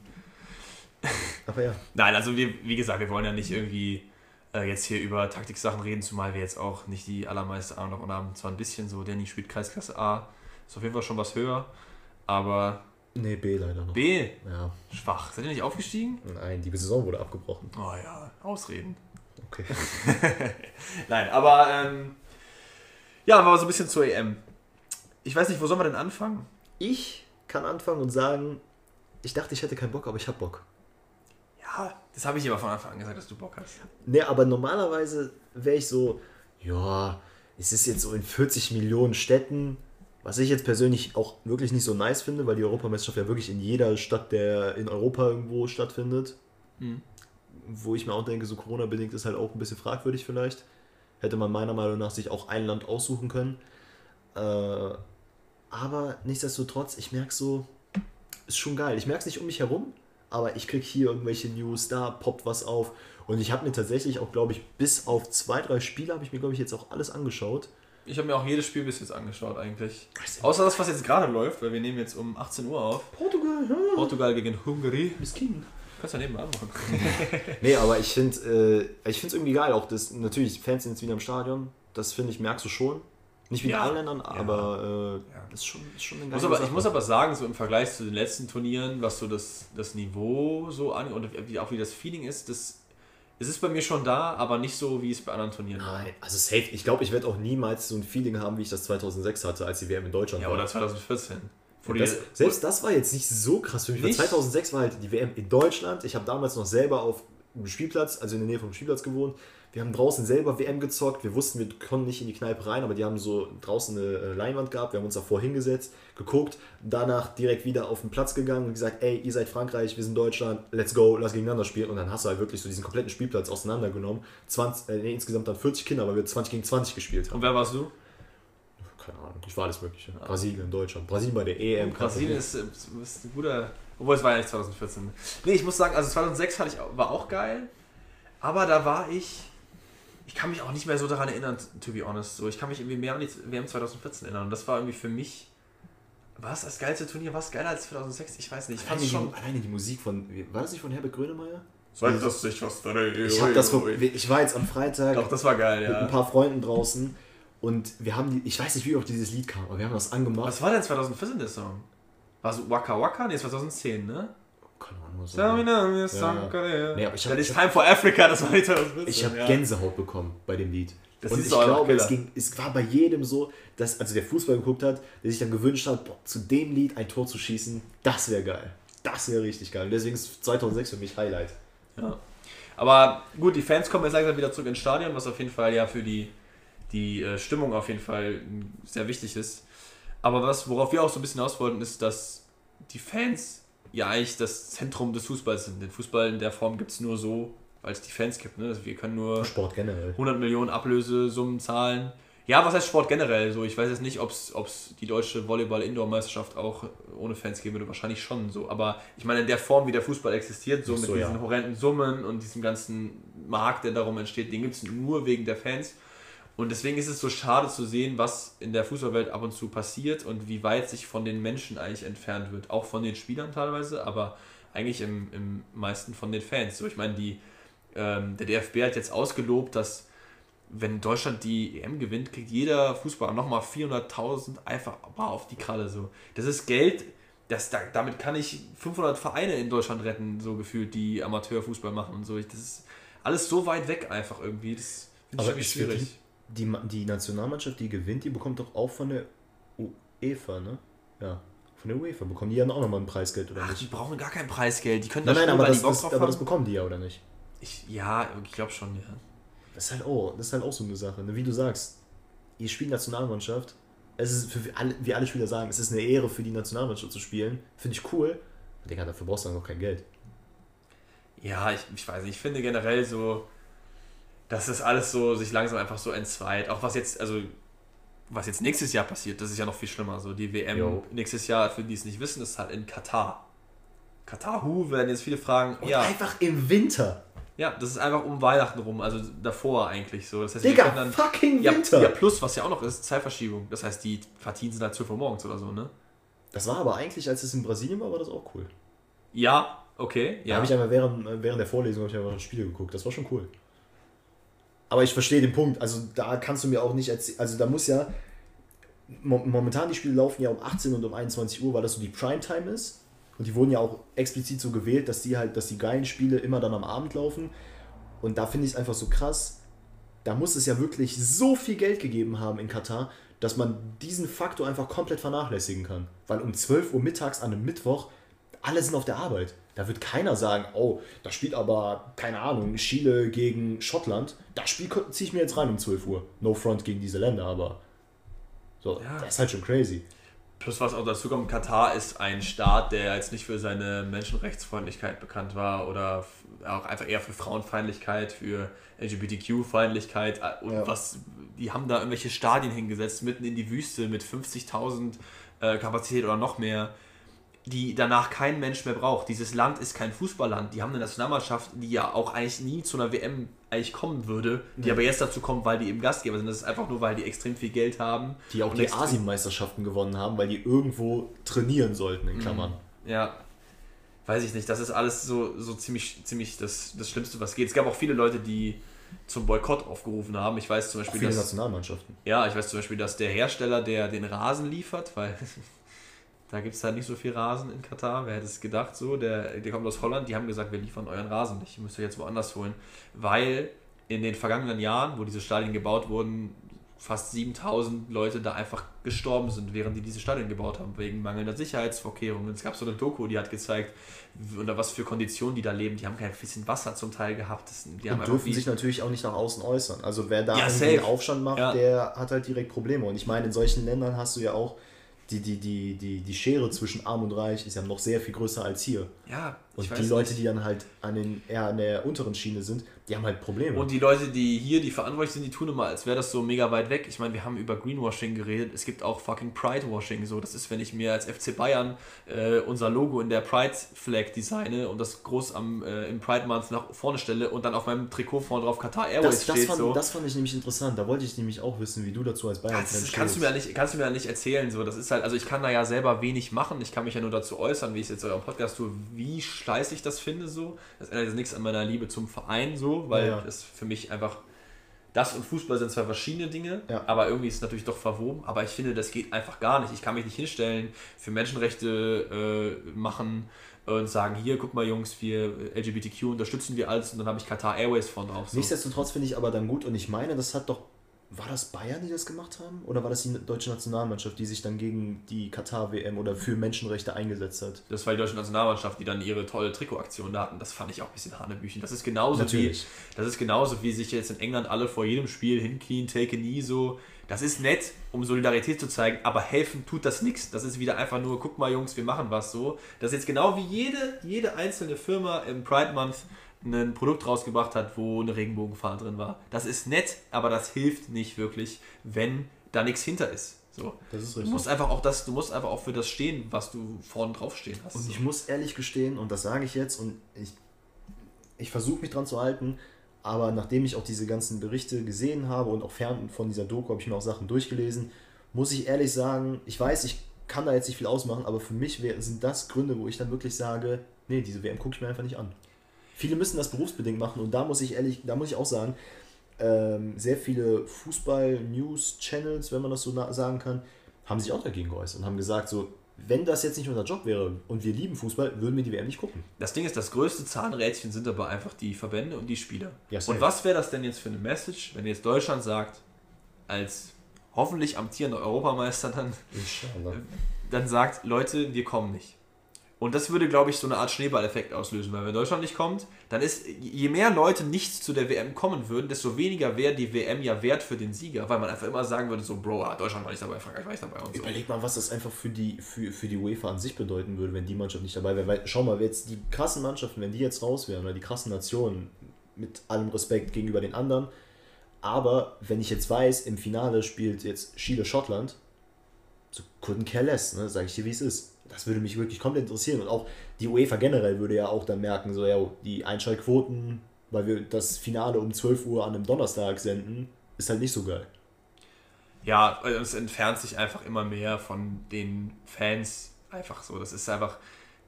Aber ja. Nein, also wir, wie gesagt, wir wollen ja nicht irgendwie äh, jetzt hier über Taktiksachen reden, zumal wir jetzt auch nicht die allermeiste Ahnung davon haben. Zwar ein bisschen so, Danny spielt Kreisklasse A, ist auf jeden Fall schon was höher, aber. Nee, B leider noch. B? Ja. Schwach. Seid ihr nicht aufgestiegen? Nein, die Saison wurde abgebrochen. Oh ja, Ausreden. Okay. Nein, aber ähm, ja, aber so ein bisschen zur EM. Ich weiß nicht, wo sollen wir denn anfangen? Ich kann anfangen und sagen, ich dachte, ich hätte keinen Bock, aber ich habe Bock. Ja, das habe ich aber von Anfang an gesagt, dass du Bock hast. Ne, aber normalerweise wäre ich so, ja, es ist jetzt so in 40 Millionen Städten, was ich jetzt persönlich auch wirklich nicht so nice finde, weil die Europameisterschaft ja wirklich in jeder Stadt der in Europa irgendwo stattfindet. Mhm wo ich mir auch denke, so Corona-bedingt ist halt auch ein bisschen fragwürdig vielleicht. Hätte man meiner Meinung nach sich auch ein Land aussuchen können. Äh, aber nichtsdestotrotz, ich merke so, ist schon geil. Ich merke es nicht um mich herum, aber ich kriege hier irgendwelche News, da poppt was auf. Und ich habe mir tatsächlich auch, glaube ich, bis auf zwei, drei Spiele habe ich mir, glaube ich, jetzt auch alles angeschaut. Ich habe mir auch jedes Spiel bis jetzt angeschaut eigentlich. Außer das, was jetzt gerade läuft, weil wir nehmen jetzt um 18 Uhr auf. Portugal, ja. Portugal gegen Hungary. Miskin. Kannst du ja nebenbei machen. Nee, aber ich finde äh, ich es irgendwie geil. Auch das, natürlich, Fans sind jetzt wieder im Stadion. Das finde ich, merkst du schon. Nicht wie in Ja. allen Ländern, aber äh, Ja. das ist schon, ist schon eine Ich muss, geile aber, ich muss aber sagen, so im Vergleich zu den letzten Turnieren, was so das, das Niveau so an und wie, auch wie das Feeling ist, das, es ist bei mir schon da, aber nicht so, wie es bei anderen Turnieren war. Nein, also safe. Ich glaube, ich werde auch niemals so ein Feeling haben, wie ich das 2006 hatte, als die WM in Deutschland Ja, war. oder 2014. Wo die, das, selbst das war jetzt nicht so krass für mich. weil Nicht? 2006 war halt die WM in Deutschland. Ich habe damals noch selber auf Spielplatz, also in der Nähe vom Spielplatz gewohnt. Wir haben draußen selber WM gezockt. Wir wussten, wir konnten nicht in die Kneipe rein, aber die haben so draußen eine äh, Leinwand gehabt. Wir haben uns davor hingesetzt, geguckt, danach direkt wieder auf den Platz gegangen und gesagt, ey, ihr seid Frankreich, wir sind Deutschland, let's go, lass gegeneinander spielen. Und dann hast du halt wirklich so diesen kompletten Spielplatz auseinandergenommen. 20, äh, nee, insgesamt dann 40 Kinder, weil wir 20 gegen 20 gespielt haben. und wer warst du? Keine Ahnung, ich war alles Mögliche. Brasilien, Deutschland. Brasilien bei der EM. Brasilien ist, ist ein guter. Obwohl es war ja nicht 2014. Nee, ich muss sagen, also 2006 hatte ich, auch- war auch geil. Aber da war ich. Ich kann mich auch nicht mehr so daran erinnern, to be honest. So, ich kann mich irgendwie mehr an die WM 2014 erinnern. Und das war irgendwie für mich. War es das geilste Turnier? War es geiler als 2006? Ich weiß nicht. Ich fand Alleine schon. die, alleine die Musik von, war das nicht von Herbert Grönemeyer? Sagt das sich was da? Ich, hab das ich war jetzt am Freitag Doch, das war geil, mit ein ja. paar Freunden draußen und wir haben die, ich weiß nicht, wie auf dieses Lied kam, aber wir haben das angemacht. Was war denn 2014 der Song? War es Waka Waka? Nee, 2010, ne? Keine Ahnung, das war. song, Ja. Nee, aber ich hab- That is time for Africa, das war nicht 2014. Ich habe ja. Gänsehaut bekommen bei dem Lied. Das und ich glaube, es, ging, es war bei jedem so, dass, also der Fußball geguckt hat, der sich dann gewünscht hat, boah, zu dem Lied ein Tor zu schießen, das wäre geil. Das wäre richtig geil. Und deswegen ist 2006 für mich Highlight. Ja. Aber gut, die Fans kommen jetzt langsam wieder zurück ins Stadion, was auf jeden Fall ja für die, die äh, Stimmung auf jeden Fall sehr wichtig ist. Aber was, worauf wir auch so ein bisschen aus wollten, ist, dass die Fans ja eigentlich das Zentrum des Fußballs sind. Den Fußball in der Form gibt es nur so, weil es die Fans gibt. Ne? Also wir können nur Sport generell. 100 Millionen Ablösesummen zahlen. Ja, was heißt Sport generell? So, ich weiß jetzt nicht, ob es die deutsche Volleyball-Indoor-Meisterschaft auch ohne Fans geben würde. Wahrscheinlich schon so. Aber ich meine, in der Form, wie der Fußball existiert, so Ach mit so, diesen ja. horrenden Summen und diesem ganzen Markt, der darum entsteht, den gibt es nur wegen der Fans. Und deswegen ist es so schade zu sehen, was in der Fußballwelt ab und zu passiert und wie weit sich von den Menschen eigentlich entfernt wird. Auch von den Spielern teilweise, aber eigentlich im, im meisten von den Fans. So, ich meine, die, ähm, der DFB hat jetzt ausgelobt, dass wenn Deutschland die EM gewinnt, kriegt jeder Fußballer nochmal 400.000 einfach mal auf die Kralle. So. Das ist Geld, das, da, damit kann ich 500 Vereine in Deutschland retten, so gefühlt, die Amateurfußball machen und so. Das ist alles so weit weg einfach irgendwie. Das finde ich irgendwie schwierig. Die, die Nationalmannschaft, die gewinnt, die bekommt doch auch von der UEFA, ne? Ja. Von der UEFA bekommen die ja auch nochmal ein Preisgeld, oder Ach, die nicht? brauchen gar kein Preisgeld. Die können Nein, das nein, aber, das, die das, aber das bekommen die ja, oder nicht? Ich, ja, ich glaube schon, ja. Das ist halt auch, das ist halt auch so eine Sache. Ne? Wie du sagst, ihr spielt Nationalmannschaft. Es ist für alle, wie alle Spieler sagen, es ist eine Ehre für die Nationalmannschaft zu spielen. Finde ich cool. Aber Digga, dafür brauchst du dann noch kein Geld. Ja, ich, ich weiß nicht, ich finde generell so, dass das alles so sich langsam einfach so entzweit. Auch was jetzt, also was jetzt nächstes Jahr passiert, das ist ja noch viel schlimmer. So die WM Jo. nächstes Jahr, für die es nicht wissen, ist halt in Katar. Katar, hu, werden jetzt viele fragen. Und ja, einfach im Winter. ja, das ist einfach um Weihnachten rum, also davor eigentlich so. Das heißt, Digga, dann, fucking ja, Winter. ja, plus, was ja auch noch ist, Zeitverschiebung. Das heißt, die Partien sind halt 12 Uhr morgens oder so, ne? Das war aber eigentlich, als es in Brasilien war, war das auch cool. Ja, okay, Da ja. habe ich einmal während, während der Vorlesung ich einfach Spiele geguckt. Das war schon cool. Aber ich verstehe den Punkt. Also da kannst du mir auch nicht erzählen. Also da muss ja. mo- Momentan die Spiele laufen ja um 18 und um 21 Uhr, weil das so die Primetime ist. Und die wurden ja auch explizit so gewählt, dass die halt, dass die geilen Spiele immer dann am Abend laufen. Und da finde ich es einfach so krass. Da muss es ja wirklich so viel Geld gegeben haben in Katar, dass man diesen Faktor einfach komplett vernachlässigen kann. Weil um 12 Uhr mittags an einem Mittwoch, alle sind auf der Arbeit. Da wird keiner sagen, oh, da spielt aber, keine Ahnung, Chile gegen Schottland. Das Spiel ziehe ich mir jetzt rein um 12 Uhr. No front gegen diese Länder, aber so, Ja. das ist halt schon crazy. Plus was auch dazu kommt, Katar ist ein Staat, der jetzt nicht für seine Menschenrechtsfreundlichkeit bekannt war oder auch einfach eher für Frauenfeindlichkeit, für LGBTQ-Feindlichkeit äh, und Ja. was, die haben da irgendwelche Stadien hingesetzt, mitten in die Wüste mit 50.000 äh, Kapazität oder noch mehr. Die danach kein Mensch mehr braucht. Dieses Land ist kein Fußballland. Die haben eine Nationalmannschaft, die ja auch eigentlich nie zu einer WM eigentlich kommen würde, die Ja. aber jetzt dazu kommt, weil die eben Gastgeber sind. Das ist einfach nur, weil die extrem viel Geld haben. Die auch die Asienmeisterschaften gewonnen haben, weil die irgendwo trainieren sollten, in Klammern. Ja. Weiß ich nicht. Das ist alles so, so ziemlich, ziemlich das, das Schlimmste, was geht. Es gab auch viele Leute, die zum Boykott aufgerufen haben. Ich weiß zum Beispiel, Viele dass, Nationalmannschaften. ja, ich weiß zum Beispiel, dass der Hersteller, der den Rasen liefert, weil da gibt es halt nicht so viel Rasen in Katar, wer hätte es gedacht so, der, der kommt aus Holland, die haben gesagt, wir liefern euren Rasen nicht, ihr müsst euch jetzt woanders holen, weil in den vergangenen Jahren, wo diese Stadien gebaut wurden, fast 7000 Leute da einfach gestorben sind, während die diese Stadien gebaut haben, wegen mangelnder Sicherheitsvorkehrungen. Es gab so eine Doku, die hat gezeigt, unter was für Konditionen die da leben. Die haben kein bisschen Wasser zum Teil gehabt. Das, die Und dürfen sich natürlich auch nicht nach außen äußern. Also wer da Ja, einen Aufstand macht, Ja. der hat halt direkt Probleme. Und ich meine, in solchen Ländern hast du ja auch die, die, die, die, die Schere zwischen Arm und Reich ist ja noch sehr viel größer als hier. ja, Und die Leute, nicht. die dann halt an den, eher an der unteren Schiene sind, die haben halt Probleme. Und die Leute, die hier, die verantwortlich sind, die tun immer, als wäre das so mega weit weg. Ich meine, wir haben über Greenwashing geredet. Es gibt auch fucking Pride-Washing. So, das ist, wenn ich mir als FC Bayern äh, unser Logo in der Pride-Flag designe und das groß am, äh, im Pride-Month nach vorne stelle und dann auf meinem Trikot vorne drauf Qatar Airways das, das, steht. fand, so. das fand ich nämlich interessant. Da wollte ich nämlich auch wissen, wie du dazu als bayern Das kannst du, mir ja nicht, kannst du mir ja nicht erzählen. So. Das ist halt, also ich kann da ja selber wenig machen. Ich kann mich ja nur dazu äußern, wie ich es jetzt eurem Podcast tue, wie scheiße ich das finde. So. Das ändert jetzt nichts an meiner Liebe zum Verein, so, weil Ja, es für mich einfach. Das und Fußball sind zwei verschiedene Dinge, Ja. aber irgendwie ist es natürlich doch verwoben. Aber ich finde, das geht einfach gar nicht. Ich kann mich nicht hinstellen, für Menschenrechte äh, machen und sagen, hier, guck mal Jungs, wir LGBTQ unterstützen wir alles und dann habe ich Qatar Airways vorne drauf. So. Nichtsdestotrotz finde ich aber dann gut und ich meine, das hat doch. War das Bayern, die das gemacht haben? Oder war das die deutsche Nationalmannschaft, die sich dann gegen die Katar-WM oder für Menschenrechte eingesetzt hat? Das war die deutsche Nationalmannschaft, die dann ihre tolle Trikotaktion da hatten. Das fand ich auch ein bisschen Hanebüchen. Das ist genauso Natürlich. wie das ist genauso wie sich jetzt in England alle vor jedem Spiel hinknien, take a knee so. Das ist nett, um Solidarität zu zeigen, aber helfen tut das nichts. Das ist wieder einfach nur, guck mal Jungs, wir machen was so. Das ist jetzt genau wie jede, jede einzelne Firma im Pride Month ein Produkt rausgebracht hat, wo eine Regenbogenfahne drin war. Das ist nett, aber das hilft nicht wirklich, wenn da nichts hinter ist. So. Das ist Du richtig. musst einfach auch das, du musst einfach auch für das stehen, was du vorne drauf stehen hast. Und So. ich muss ehrlich gestehen, und das sage ich jetzt, und ich, ich versuche mich dran zu halten, aber nachdem ich auch diese ganzen Berichte gesehen habe und auch fern von dieser Doku habe ich mir auch Sachen durchgelesen, muss ich ehrlich sagen, ich weiß, ich kann da jetzt nicht viel ausmachen, aber für mich sind das Gründe, wo ich dann wirklich sage, nee, diese WM gucke ich mir einfach nicht an. Viele müssen das berufsbedingt machen und da muss ich ehrlich, da muss ich auch sagen, ähm, sehr viele Fußball-News-Channels, wenn man das so sagen kann, haben sich auch dagegen geäußert und haben gesagt, so, wenn das jetzt nicht unser Job wäre und wir lieben Fußball, würden wir die WM nicht gucken. Das Ding ist, das größte Zahnrädchen sind aber einfach die Verbände und die Spieler. Ja, und was wäre das denn jetzt für eine Message, wenn jetzt Deutschland sagt, als hoffentlich amtierender Europameister dann, dann sagt, Leute, wir kommen nicht. Und das würde, glaube ich, so eine Art Schneeballeffekt auslösen, weil wenn Deutschland nicht kommt, dann ist, je mehr Leute nicht zu der WM kommen würden, desto weniger wäre die WM ja wert für den Sieger, weil man einfach immer sagen würde, so, Bro, ah, Deutschland war nicht dabei, Frankreich war nicht dabei und so. Überleg mal, was das einfach für die, für, für die UEFA an sich bedeuten würde, wenn die Mannschaft nicht dabei wäre. Weil, schau mal, jetzt die krassen Mannschaften, wenn die jetzt raus wären, oder die krassen Nationen, mit allem Respekt gegenüber den anderen, aber wenn ich jetzt weiß, im Finale spielt jetzt Chile-Schottland, so couldn't care less, ne, sag ich dir, wie es ist. Das würde mich wirklich komplett interessieren. Und auch die UEFA generell würde ja auch dann merken, so, ja, die Einschaltquoten, weil wir das Finale um 12 Uhr an einem Donnerstag senden, ist halt nicht so geil. Ja, also es entfernt sich einfach immer mehr von den Fans einfach so. Das ist einfach,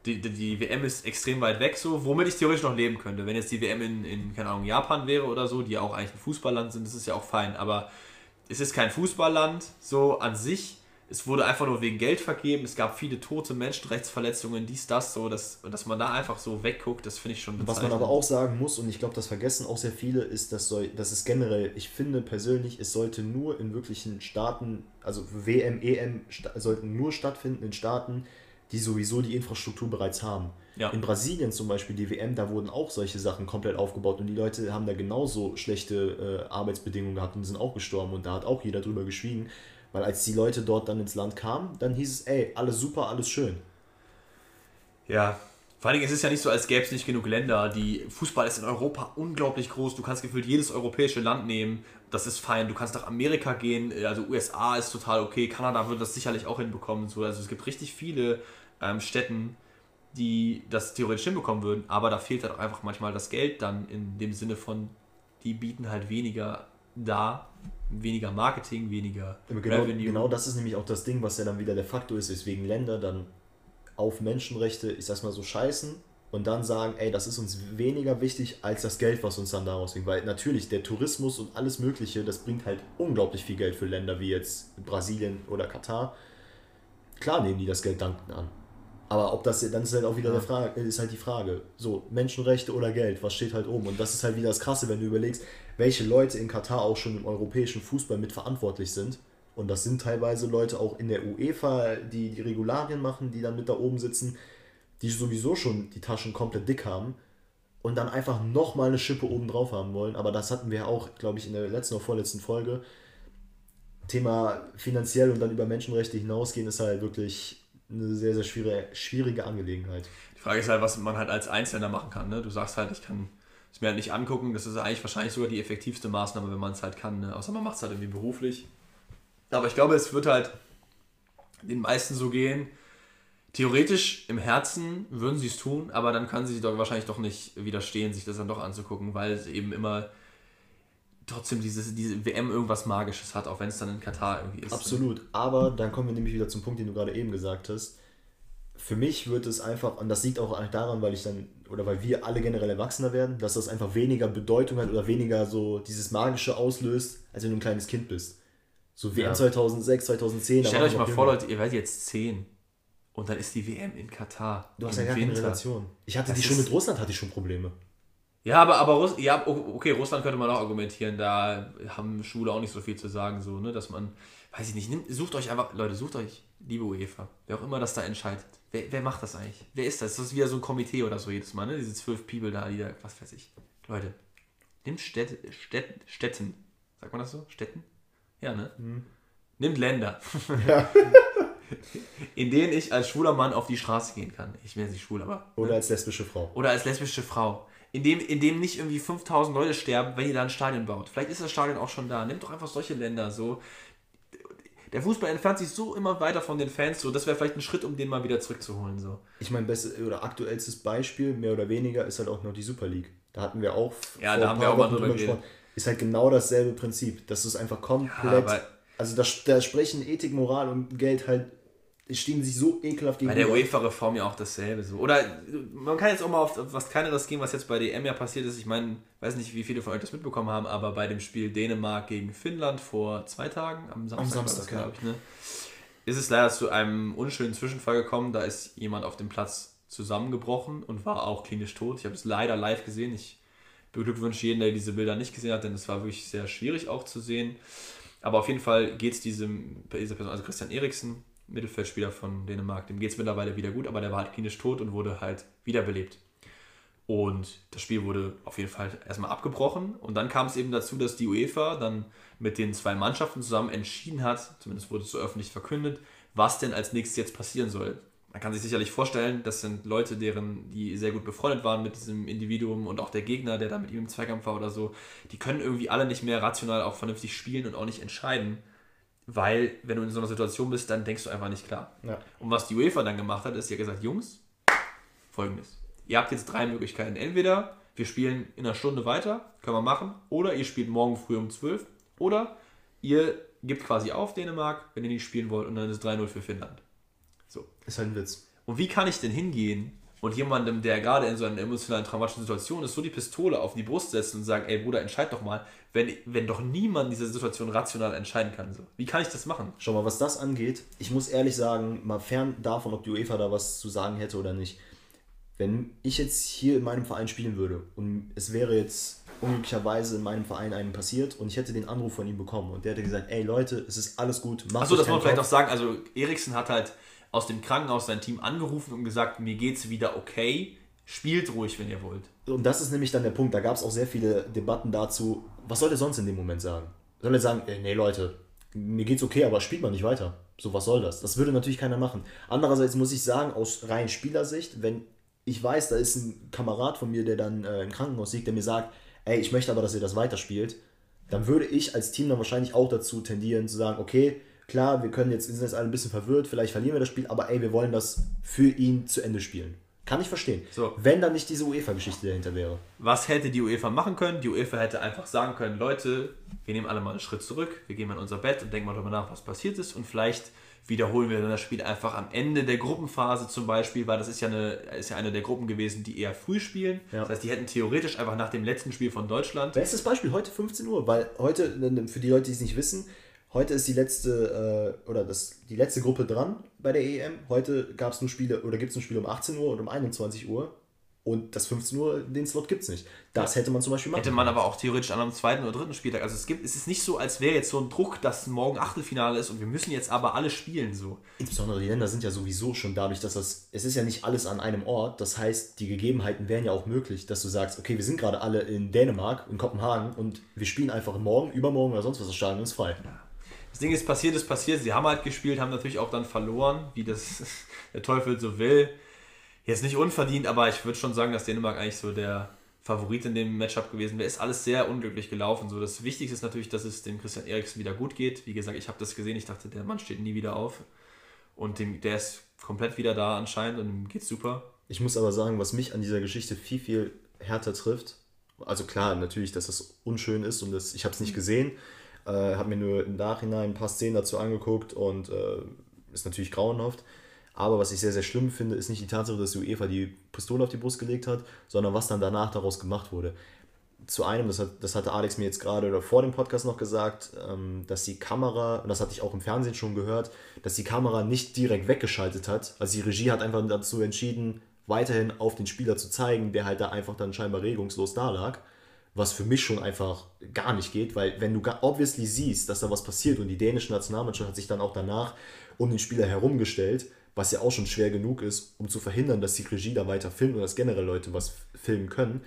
die, die, die WM ist extrem weit weg so, womit ich theoretisch noch leben könnte. Wenn jetzt die WM in, in, keine Ahnung, Japan wäre oder so, die ja auch eigentlich ein Fußballland sind, das ist ja auch fein. Aber es ist kein Fußballland so an sich. Es wurde einfach nur wegen Geld vergeben. Es gab viele tote Menschenrechtsverletzungen, dies, das, so. Das, und dass man da einfach so wegguckt, das finde ich schon Was man aber auch sagen muss, und ich glaube, das vergessen auch sehr viele, ist, dass, soll, dass es generell, ich finde persönlich, es sollte nur in wirklichen Staaten, also WM, EM, sollten nur stattfinden in Staaten, die sowieso die Infrastruktur bereits haben. Ja. In Brasilien zum Beispiel, die WM, da wurden auch solche Sachen komplett aufgebaut und die Leute haben da genauso schlechte äh, Arbeitsbedingungen gehabt und sind auch gestorben und da hat auch jeder drüber geschwiegen, weil als die Leute dort dann ins Land kamen, dann hieß es, ey, alles super, alles schön. Ja, vor allen Dingen ist es ja nicht so, als gäbe es nicht genug Länder. Die Fußball ist in Europa unglaublich groß. Du kannst gefühlt jedes europäische Land nehmen. Das ist fein. Du kannst nach Amerika gehen. Also USA ist total okay. Kanada wird das sicherlich auch hinbekommen. So, also es gibt richtig viele ähm, Städten, die das theoretisch hinbekommen würden, aber da fehlt halt auch einfach manchmal das Geld dann in dem Sinne von, die bieten halt weniger da, weniger Marketing, weniger genau, genau das ist nämlich auch das Ding, was ja dann wieder der Faktor ist, weswegen Länder dann auf Menschenrechte, ich sag's mal so, scheißen und dann sagen, ey, das ist uns weniger wichtig als das Geld, was uns dann daraus bringt. Weil natürlich der Tourismus und alles Mögliche, das bringt halt unglaublich viel Geld für Länder wie jetzt Brasilien oder Katar. Klar nehmen die das Geld dankend an. Aber ob das, dann ist halt auch wieder ja. Frage, ist halt die Frage, so, Menschenrechte oder Geld, was steht halt oben? Und das ist halt wieder das Krasse, wenn du überlegst, welche Leute in Katar auch schon im europäischen Fußball mitverantwortlich sind und das sind teilweise Leute auch in der UEFA, die die Regularien machen, die dann mit da oben sitzen, die sowieso schon die Taschen komplett dick haben und dann einfach nochmal eine Schippe oben drauf haben wollen. Aber das hatten wir auch, glaube ich, in der letzten oder vorletzten Folge. Thema finanziell und dann über Menschenrechte hinausgehen ist halt wirklich eine sehr, sehr schwierige, schwierige Angelegenheit. Die Frage ist halt, was man halt als Einzelner machen kann. Ne? Du sagst halt, ich kann es mir halt nicht angucken. Das ist eigentlich wahrscheinlich sogar die effektivste Maßnahme, wenn man es halt kann. Ne? Außer man macht es halt irgendwie beruflich. Aber ich glaube, es wird halt den meisten so gehen. Theoretisch im Herzen würden sie es tun, aber dann kann sie doch wahrscheinlich doch nicht widerstehen, sich das dann doch anzugucken, weil es eben immer trotzdem dieses, diese WM irgendwas Magisches hat, auch wenn es dann in Katar irgendwie ist. Absolut, aber dann kommen wir nämlich wieder zum Punkt, den du gerade eben gesagt hast. Für mich wird es einfach, und das liegt auch daran, weil ich dann, oder weil wir alle generell erwachsener werden, dass das einfach weniger Bedeutung hat oder weniger so dieses Magische auslöst, als wenn du ein kleines Kind bist. So WM ja. 2006, 2010. Stellt euch mal vor, Leute, ihr werdet jetzt 10 und dann ist die WM in Katar. Du hast ja gar Winter. keine Relation. Ich hatte das die schon mit Russland, hatte ich schon Probleme. Ja, aber, aber Russ ja, okay, Russland könnte man auch argumentieren, da haben Schule auch nicht so viel zu sagen, so, ne, dass man, weiß ich nicht, nimmt, sucht euch einfach, Leute, sucht euch, liebe UEFA, wer auch immer das da entscheidet. Wer, wer macht das eigentlich? Wer ist das? Das ist wieder so ein Komitee oder so jedes Mal, ne? Diese zwölf People da, die da, was weiß ich. Leute, nimmt Städt, Städt, Städten, sagt man das so? Städten? Ja, ne? Mhm. Nimmt Länder. Ja. in denen ich als schwuler Mann auf die Straße gehen kann. Ich bin jetzt nicht schwul, aber. Oder ne? als lesbische Frau. Oder als lesbische Frau. In dem, in dem nicht irgendwie 5000 Leute sterben, wenn ihr da ein Stadion baut. Vielleicht ist das Stadion auch schon da. Nimmt doch einfach solche Länder so. Der Fußball entfernt sich so immer weiter von den Fans, so das wäre vielleicht ein Schritt, um den mal wieder zurückzuholen. So. Ich meine, oder aktuellstes Beispiel, mehr oder weniger, ist halt auch noch die Super League. Da hatten wir auch. Ja, da haben wir auch mal drüber gesprochen ist halt genau dasselbe Prinzip. Das ist einfach komplett. Ja, also da, da sprechen Ethik, Moral und Geld halt stehen sich so ekelhaft gegenüber. Bei der UEFA-Reform ja auch dasselbe so. Oder man kann jetzt auch mal auf was kleineres gehen, was jetzt bei DM ja passiert ist. Ich meine, weiß nicht, wie viele von euch das mitbekommen haben, aber bei dem Spiel Dänemark gegen Finnland vor zwei Tagen, am Samstag, am Samstag glaube ich, ne, ist es leider zu einem unschönen Zwischenfall gekommen. Da ist jemand auf dem Platz zusammengebrochen und war auch klinisch tot. Ich habe es leider live gesehen. Ich beglückwünsche jeden, der diese Bilder nicht gesehen hat, denn es war wirklich sehr schwierig auch zu sehen. Aber auf jeden Fall geht es diesem, dieser Person, also Christian Eriksen, Mittelfeldspieler von Dänemark, dem geht es mittlerweile wieder gut, aber der war halt klinisch tot und wurde halt wiederbelebt. Und das Spiel wurde auf jeden Fall erstmal abgebrochen. Und dann kam es eben dazu, dass die UEFA dann mit den zwei Mannschaften zusammen entschieden hat, zumindest wurde es so öffentlich verkündet, was denn als nächstes jetzt passieren soll man kann sich sicherlich vorstellen, das sind Leute, deren, die sehr gut befreundet waren mit diesem Individuum und auch der Gegner, der da mit ihm im Zweikampf war oder so, die können irgendwie alle nicht mehr rational auch vernünftig spielen und auch nicht entscheiden. Weil, wenn du in so einer Situation bist, dann denkst du einfach nicht klar. Ja. Und was die UEFA dann gemacht hat, ist, sie hat gesagt, Jungs, folgendes. Ihr habt jetzt drei Möglichkeiten. Entweder wir spielen in einer Stunde weiter, können wir machen, oder ihr spielt morgen früh um 12, oder ihr gebt quasi auf Dänemark, wenn ihr nicht spielen wollt, und dann ist es 3-0 für Finnland. So. Ist halt ein Witz. Und wie kann ich denn hingehen und jemandem, der gerade in so einer emotionalen, traumatischen Situation ist, so die Pistole auf die Brust setzen und sagen, ey Bruder, entscheid doch mal, wenn, wenn doch niemand diese Situation rational entscheiden kann. So. Wie kann ich das machen? Schau mal, was das angeht, ich muss ehrlich sagen, mal fern davon, ob die UEFA da was zu sagen hätte oder nicht. Wenn ich jetzt hier in meinem Verein spielen würde und es wäre jetzt unglücklicherweise in meinem Verein einem passiert und ich hätte den Anruf von ihm bekommen und der hätte gesagt, ey Leute, es ist alles gut, mach Achso, das muss man vielleicht auch sagen, also Eriksen hat halt aus dem Krankenhaus sein Team angerufen und gesagt, mir geht's wieder okay, spielt ruhig, wenn ihr wollt. Und das ist nämlich dann der Punkt, da gab es auch sehr viele Debatten dazu, was soll er sonst in dem Moment sagen? Soll er sagen, nee Leute, mir geht's okay, aber spielt man nicht weiter. So, was soll das? Das würde natürlich keiner machen. Andererseits muss ich sagen, aus rein Spielersicht, wenn ich weiß, da ist ein Kamerad von mir, der dann äh, im Krankenhaus liegt, der mir sagt, ey, ich möchte aber, dass ihr das weiterspielt, dann würde ich als Team dann wahrscheinlich auch dazu tendieren zu sagen, okay, klar, wir können jetzt, sind jetzt alle ein bisschen verwirrt, vielleicht verlieren wir das Spiel, aber ey, wir wollen das für ihn zu Ende spielen. Kann ich verstehen. So. Wenn dann nicht diese UEFA-Geschichte dahinter wäre. Was hätte die UEFA machen können? Die UEFA hätte einfach sagen können, Leute, wir nehmen alle mal einen Schritt zurück, wir gehen mal in unser Bett und denken mal darüber nach, was passiert ist und vielleicht wiederholen wir dann das Spiel einfach am Ende der Gruppenphase zum Beispiel, weil das ist ja eine, ist ja eine der Gruppen gewesen, die eher früh spielen. Ja. Das heißt, die hätten theoretisch einfach nach dem letzten Spiel von Deutschland Bestes Beispiel, heute 15 Uhr, weil heute, für die Leute, die es nicht wissen, heute ist die letzte, äh, oder das, die letzte Gruppe dran bei der EM. Heute gab es nur Spiele, oder gibt es ein Spiel um 18 Uhr und um 21 Uhr. Und das 15 Uhr, den Slot gibt es nicht. Das hätte man zum Beispiel machen Hätte man aber auch theoretisch an einem zweiten oder dritten Spieltag. Also es gibt, es ist nicht so, als wäre jetzt so ein Druck, dass morgen Achtelfinale ist und wir müssen jetzt aber alle spielen so. Insbesondere die Länder sind ja sowieso schon dadurch, dass das, es ist ja nicht alles an einem Ort. Das heißt, die Gegebenheiten wären ja auch möglich, dass du sagst, okay, wir sind gerade alle in Dänemark, in Kopenhagen und wir spielen einfach morgen, übermorgen oder sonst was, das Stadion ist frei. Das Ding ist passiert, ist passiert. Sie haben halt gespielt, haben natürlich auch dann verloren, wie das der Teufel so will. Jetzt nicht unverdient, aber ich würde schon sagen, dass Dänemark eigentlich so der Favorit in dem Matchup gewesen wäre. Ist alles sehr unglücklich gelaufen. So, das Wichtigste ist natürlich, dass es dem Christian Eriksen wieder gut geht. Wie gesagt, ich habe das gesehen. Ich dachte, der Mann steht nie wieder auf. Und dem, der ist komplett wieder da anscheinend und ihm geht's super. Ich muss aber sagen, was mich an dieser Geschichte viel, viel härter trifft, also klar, natürlich, dass das unschön ist und das, ich habe es nicht gesehen, äh, habe mir nur im Nachhinein ein paar Szenen dazu angeguckt und äh, ist natürlich grauenhaft. Aber was ich sehr, sehr schlimm finde, ist nicht die Tatsache, dass die UEFA die Pistole auf die Brust gelegt hat, sondern was dann danach daraus gemacht wurde. Zu einem, das, hat, das hatte Alex mir jetzt gerade oder vor dem Podcast noch gesagt, ähm, dass die Kamera, und das hatte ich auch im Fernsehen schon gehört, dass die Kamera nicht direkt weggeschaltet hat. Also die Regie hat einfach dazu entschieden, weiterhin auf den Spieler zu zeigen, der halt da einfach dann scheinbar regungslos da lag. Was für mich schon einfach gar nicht geht, weil wenn du obviously siehst, dass da was passiert und die dänische Nationalmannschaft hat sich dann auch danach um den Spieler herumgestellt, was ja auch schon schwer genug ist, um zu verhindern, dass die Regie da weiter filmt und dass generell Leute was filmen können.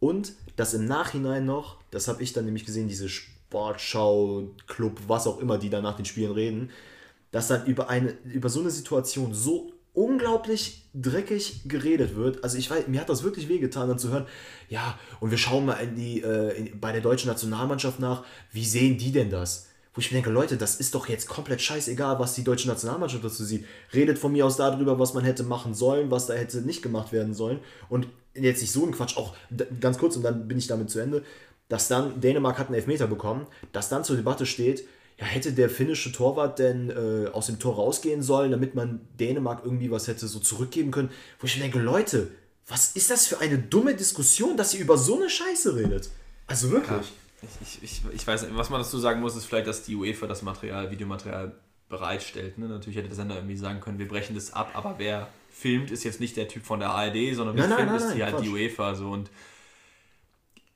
Und das im Nachhinein noch, das habe ich dann nämlich gesehen, diese Sportschau, Club, was auch immer, die da nach den Spielen reden, dass dann über, eine, über so eine Situation so unglaublich dreckig geredet wird. Also ich weiß, mir hat das wirklich wehgetan, dann zu hören, ja, und wir schauen mal in die, äh, in, bei der deutschen Nationalmannschaft nach, wie sehen die denn das? Wo ich mir denke, Leute, das ist doch jetzt komplett scheißegal, was die deutsche Nationalmannschaft dazu sieht. Redet von mir aus darüber, was man hätte machen sollen, was da hätte nicht gemacht werden sollen. Und jetzt nicht so ein Quatsch, auch ganz kurz und dann bin ich damit zu Ende, dass dann Dänemark hat einen Elfmeter bekommen, dass dann zur Debatte steht, ja, hätte der finnische Torwart denn äh, aus dem Tor rausgehen sollen, damit man Dänemark irgendwie was hätte so zurückgeben können. Wo ich mir denke, Leute, was ist das für eine dumme Diskussion, dass ihr über so eine Scheiße redet? Also wirklich. Ich, ich, ich, ich weiß nicht, was man dazu sagen muss, ist vielleicht, dass die UEFA das Material, Videomaterial bereitstellt. Ne? Natürlich hätte der Sender irgendwie sagen können, wir brechen das ab, aber wer filmt, ist jetzt nicht der Typ von der ARD, sondern wer Nein, nein, filmt, nein, ist die halt die. UEFA. So. Und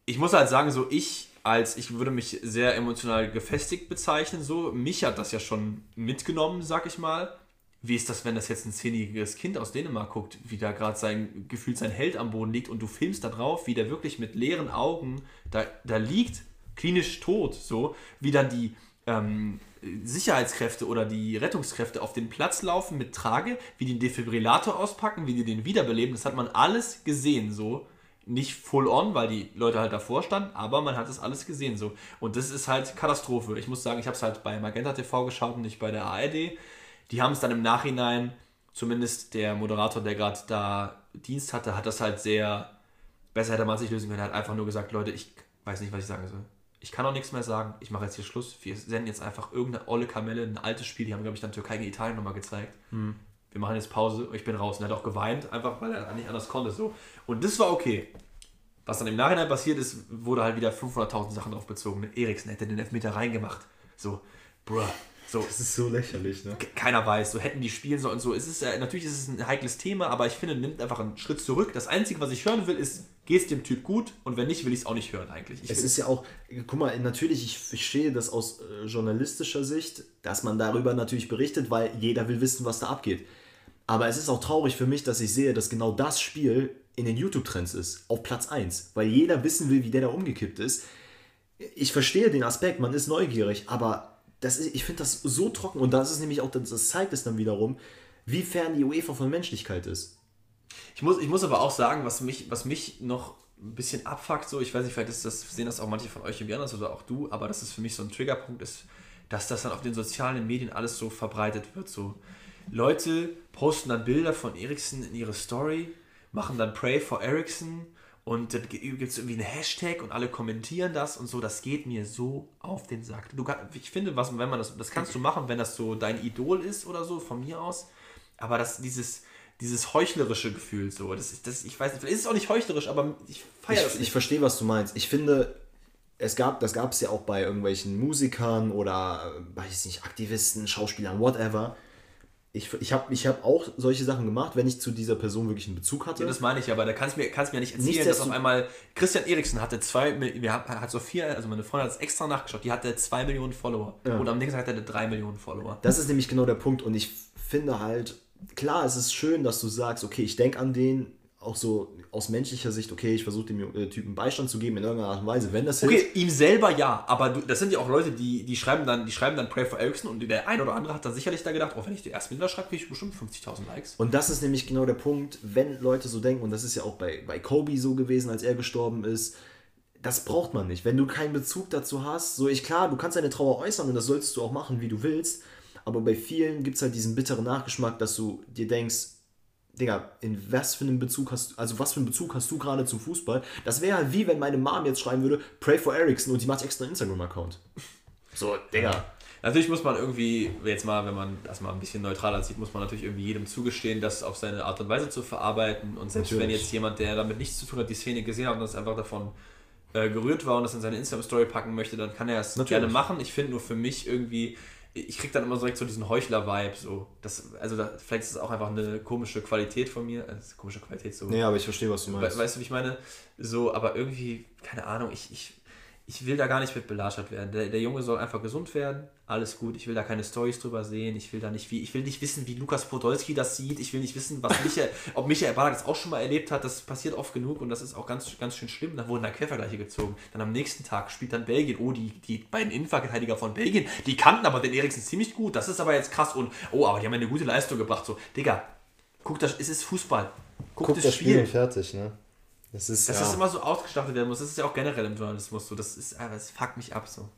ich muss halt sagen, so ich als, ich würde mich sehr emotional gefestigt bezeichnen, so. Mich hat das ja schon mitgenommen, sag ich mal. Wie ist das, wenn das jetzt ein zehnjähriges Kind aus Dänemark guckt, wie da gerade sein gefühlt sein Held am Boden liegt und du filmst da drauf, wie der wirklich mit leeren Augen da, da liegt, klinisch tot, so, wie dann die ähm, Sicherheitskräfte oder die Rettungskräfte auf den Platz laufen mit Trage, wie die den Defibrillator auspacken, wie die den wiederbeleben, das hat man alles gesehen, so. Nicht full on, weil die Leute halt davor standen, aber man hat das alles gesehen, so. Und das ist halt Katastrophe. Ich muss sagen, ich habe es halt bei Magenta TV geschaut und nicht bei der ARD. Die haben es dann im Nachhinein, zumindest der Moderator, der gerade da Dienst hatte, hat das halt sehr, besser hätte man es nicht lösen können. Er hat einfach nur gesagt, Leute, ich weiß nicht, was ich sagen soll. Ich kann auch nichts mehr sagen. Ich mache jetzt hier Schluss. Wir senden jetzt einfach irgendeine olle Kamelle, ein altes Spiel. Die haben, glaube ich, dann Türkei gegen Italien nochmal gezeigt. Wir machen jetzt Pause. Ich bin raus. Und er hat auch geweint, einfach weil er nicht anders konnte. So. Und das war okay. Was dann im Nachhinein passiert ist, wurde halt wieder 500.000 Sachen drauf bezogen. Eriksen hätte den Elfmeter reingemacht. So, bruh. So, Das ist so lächerlich, ne? keiner weiß, so hätten die spielen sollen und so. Es ist, äh, natürlich ist es ein heikles Thema, aber ich finde, nimmt einfach einen Schritt zurück. Das Einzige, was ich hören will, ist, geht's dem Typ gut? Und wenn nicht, will ich es auch nicht hören eigentlich. Ich Es ist ja auch, guck mal, natürlich, ich verstehe das aus äh, journalistischer Sicht, dass man darüber natürlich berichtet, weil jeder will wissen, was da abgeht. Aber es ist auch traurig für mich, dass ich sehe, dass genau das Spiel in den YouTube-Trends ist, auf Platz 1, weil jeder wissen will, wie der da umgekippt ist. Ich verstehe den Aspekt, man ist neugierig, aber das ist, ich finde das so trocken und das ist nämlich auch, das zeigt es dann wiederum, wie fern die UEFA von Menschlichkeit ist. Ich muss, ich muss aber auch sagen, was mich, was mich noch ein bisschen abfuckt, so, ich weiß nicht, vielleicht ist das, sehen das auch manche von euch irgendwie anders oder auch du, aber das ist für mich so ein Triggerpunkt ist, dass das dann auf den sozialen Medien alles so verbreitet wird. So Leute posten dann Bilder von Ericsson in ihre Story, machen dann Pray for Ericsson und dann gibt es irgendwie einen Hashtag und alle kommentieren das und so. Das geht mir so auf den Sack. Du, ich finde, was, wenn man das, das kannst du machen, wenn das so dein Idol ist oder so, von mir aus. Aber das, dieses, dieses heuchlerische Gefühl, so, das ist, das, ich weiß nicht, ist es auch nicht heuchlerisch, aber ich feiere das Ich, nicht. ich verstehe, was du meinst. Ich finde, es gab, das gab es ja auch bei irgendwelchen Musikern oder, äh, weiß nicht, Aktivisten, Schauspielern, whatever. Ich, ich habe ich hab auch solche Sachen gemacht, wenn ich zu dieser Person wirklich einen Bezug hatte. Ja, das meine ich, aber da kannst du mir, kannst mir nicht erzählen, dass auf einmal Christian Eriksen hatte zwei, wir haben, hat Sophia, also meine Freundin hat es extra nachgeschaut, die hatte zwei Millionen Follower. Und am nächsten Tag hatte er drei Millionen Follower. Das ist nämlich genau der Punkt. Und ich finde halt, klar, es ist schön, dass du sagst, okay, ich denke an den, auch so aus menschlicher Sicht, okay, ich versuche dem äh, Typen Beistand zu geben in irgendeiner Art und Weise, wenn das Okay, hilft. ihm selber ja, aber du, das sind ja auch Leute, die, die schreiben dann, die schreiben dann Pray for Ericsson und der ein oder andere hat dann sicherlich da gedacht, oh, wenn ich die erst Bilder schreibe, kriege ich bestimmt 50.000 Likes. Und das ist nämlich genau der Punkt, wenn Leute so denken, und das ist ja auch bei, bei Kobe so gewesen, als er gestorben ist, das braucht man nicht. Wenn du keinen Bezug dazu hast, so ich klar, du kannst deine Trauer äußern und das solltest du auch machen, wie du willst, aber bei vielen gibt es halt diesen bitteren Nachgeschmack, dass du dir denkst, Digga, in was für einen Bezug hast du, also was für einen Bezug hast du gerade zum Fußball? Das wäre wie wenn meine Mom jetzt schreiben würde, Pray for Ericsson und die macht extra einen Instagram-Account. So, Digga. Natürlich muss man irgendwie, jetzt mal, wenn man das mal ein bisschen neutraler sieht, muss man natürlich irgendwie jedem zugestehen, das auf seine Art und Weise zu verarbeiten. Und selbst wenn Natürlich. jetzt jemand, der damit nichts zu tun hat, die Szene gesehen hat und das einfach davon äh, gerührt war und das in seine Instagram-Story packen möchte, dann kann er es Natürlich. gerne machen. Ich finde nur für mich irgendwie, ich krieg dann immer direkt so diesen Heuchler-Vibe. So. Das, also da, vielleicht ist es auch einfach eine komische Qualität von mir. Also komische Qualität so. Nee, aber ich verstehe, was du We meinst. weißt du, wie ich meine? So, aber irgendwie, keine Ahnung, ich, ich, ich will da gar nicht mit belagert werden. Der, der Junge soll einfach gesund werden, alles gut. Ich will da keine Stories drüber sehen. Ich will da nicht, wie, ich will nicht wissen, wie Lukas Podolski das sieht. Ich will nicht wissen, was Michael, ob Michael Ballack das auch schon mal erlebt hat. Das passiert oft genug und das ist auch ganz, ganz schön schlimm. Dann wurden da Quervergleiche gezogen. Dann am nächsten Tag spielt dann Belgien. Oh, die, die beiden Innenverteidiger von Belgien, die kannten aber den Eriksen ziemlich gut. Das ist aber jetzt krass und, oh, aber die haben eine gute Leistung gebracht. So, Digga, guck das, es ist Fußball. Guck, das, Spiel. fertig, ne? Das ist, Dass ja. das immer so ausgestattet werden muss, das ist ja auch generell im Journalismus so. Das ist, ah, das fuckt mich ab so.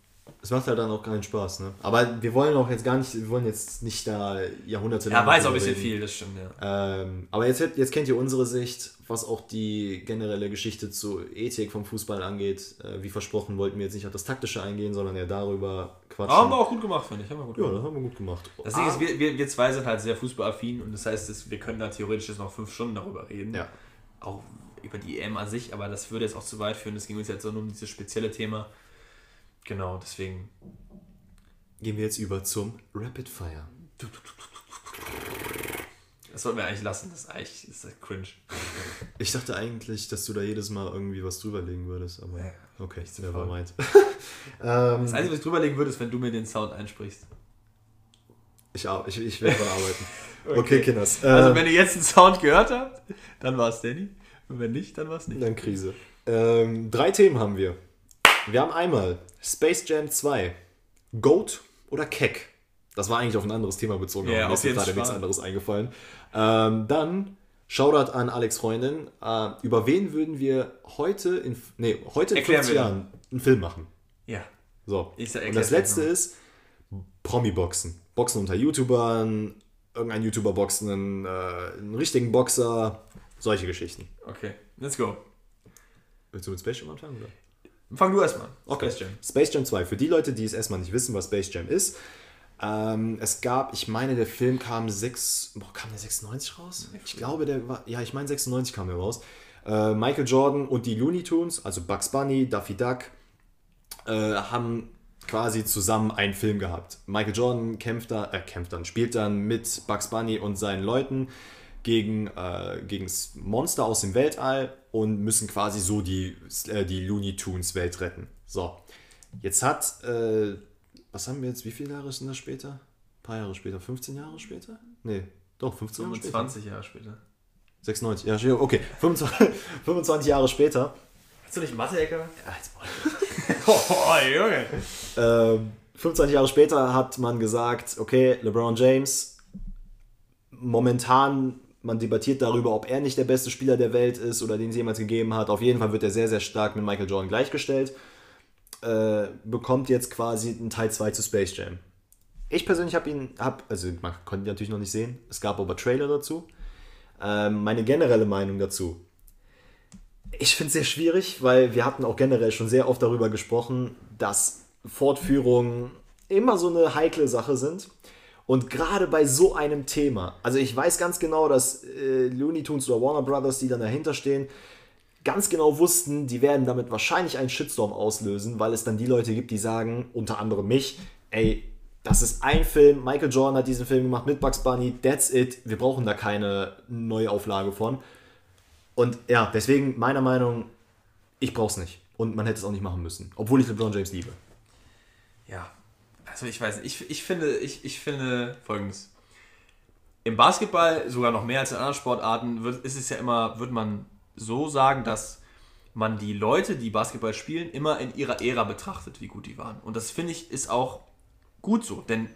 Es macht halt dann auch keinen Spaß, ne? Aber wir wollen auch jetzt gar nicht, wir wollen jetzt nicht da Jahrhunderte Ja, weiß auch ein bisschen viel, das stimmt, ja. Ähm, aber jetzt, jetzt kennt ihr unsere Sicht, was auch die generelle Geschichte zur Ethik vom Fußball angeht. Äh, wie versprochen wollten wir jetzt nicht auf das Taktische eingehen, sondern eher darüber quatschen. Aber haben wir auch gut gemacht, finde ich. Haben wir gut ja, gemacht. das haben wir gut gemacht. Das Ding ist, wir, wir, wir zwei sind halt sehr fußballaffin und das heißt, dass wir können da theoretisch jetzt noch fünf Stunden darüber reden. Ja. Auch über die EM an sich, aber das würde jetzt auch zu weit führen. Es ging uns jetzt so nur um dieses spezielle Thema. Genau, deswegen. Gehen wir jetzt über zum Rapid Fire. Das sollten wir eigentlich lassen. Das ist eigentlich das ist cringe. Ich dachte eigentlich, dass du da jedes Mal irgendwie was drüberlegen würdest, aber Ja, okay, zu never mind. Das Einzige, was ich drüberlegen würde, ist, wenn du mir den Sound einsprichst. Ich, ich, ich werde daran arbeiten. Okay, Kinders. Also, Ähm, wenn ihr jetzt den Sound gehört habt, dann war es Danny. Und wenn nicht, dann war es nicht. Dann Krise. Ähm, drei Themen haben wir. Wir haben einmal Space Jam 2. Goat oder Keck? Das war eigentlich auf ein anderes Thema bezogen, Ja, aber mir ist gerade nichts anderes eingefallen. Ähm, dann Shoutout an Alex Freundin. Äh, über wen würden wir heute in, nee, heute in Erklären 50 wir Jahren einen Film machen? Ja. So. Ich sag- Und das letzte noch. ist Promi-Boxen. Boxen unter YouTubern, irgendein YouTuber boxen, einen, äh, einen richtigen Boxer, solche Geschichten. Okay, let's go. Willst du mit Space Jam anfangen? Oder? Fang du erstmal. Okay. Space Jam. Space Jam 2. Für die Leute, die es erstmal nicht wissen, was Space Jam ist. Ähm, es gab, ich meine, der Film kam 6, boah, kam der 96 raus? Ich glaube, der war, ja, ich meine 96 kam er raus. Äh, Michael Jordan und die Looney Tunes, also Bugs Bunny, Daffy Duck, äh, haben quasi zusammen einen Film gehabt. Michael Jordan kämpft da, äh, kämpft dann, spielt dann mit Bugs Bunny und seinen Leuten gegen, äh, gegen Monster aus dem Weltall und müssen quasi so die, äh, die Looney Tunes Welt retten. So, jetzt hat, äh, was haben wir jetzt, wie viele Jahre sind das später? Ein paar Jahre später, 15 Jahre später? Nee, doch, 15 Jahre später. 25 Jahre später. 96, ja, okay, 25, 25 Jahre später. Hast du nicht Mathe-Ecke? Ja, jetzt mal. Oh, Junge. Ähm, 25 Jahre später hat man gesagt, okay, LeBron James, momentan, man debattiert darüber, ob er nicht der beste Spieler der Welt ist oder den es jemals gegeben hat. Auf jeden Fall wird er sehr, sehr stark mit Michael Jordan gleichgestellt. äh, bekommt jetzt quasi einen Teil 2 zu Space Jam. Ich persönlich habe ihn, hab, also man konnte ihn natürlich noch nicht sehen, es gab aber Trailer dazu. Ähm, meine generelle Meinung dazu. Ich finde es sehr schwierig, weil wir hatten auch generell schon sehr oft darüber gesprochen, dass Fortführungen immer so eine heikle Sache sind. Und gerade bei so einem Thema, also ich weiß ganz genau, dass äh, Looney Tunes oder Warner Brothers, die dann dahinter stehen, ganz genau wussten, die werden damit wahrscheinlich einen Shitstorm auslösen, weil es dann die Leute gibt, die sagen, unter anderem mich, ey, das ist ein Film, Michael Jordan hat diesen Film gemacht mit Bugs Bunny, that's it, wir brauchen da keine Neuauflage von. Und ja, deswegen meiner Meinung, ich brauch's nicht. Und man hätte es auch nicht machen müssen, obwohl ich LeBron James liebe. Ja, also ich weiß ich, ich, finde, ich, ich finde folgendes. Im Basketball, sogar noch mehr als in anderen Sportarten, wird, ist es ja immer, wird man so sagen, dass man die Leute, die Basketball spielen, immer in ihrer Ära betrachtet, wie gut die waren. Und das finde ich ist auch gut so, denn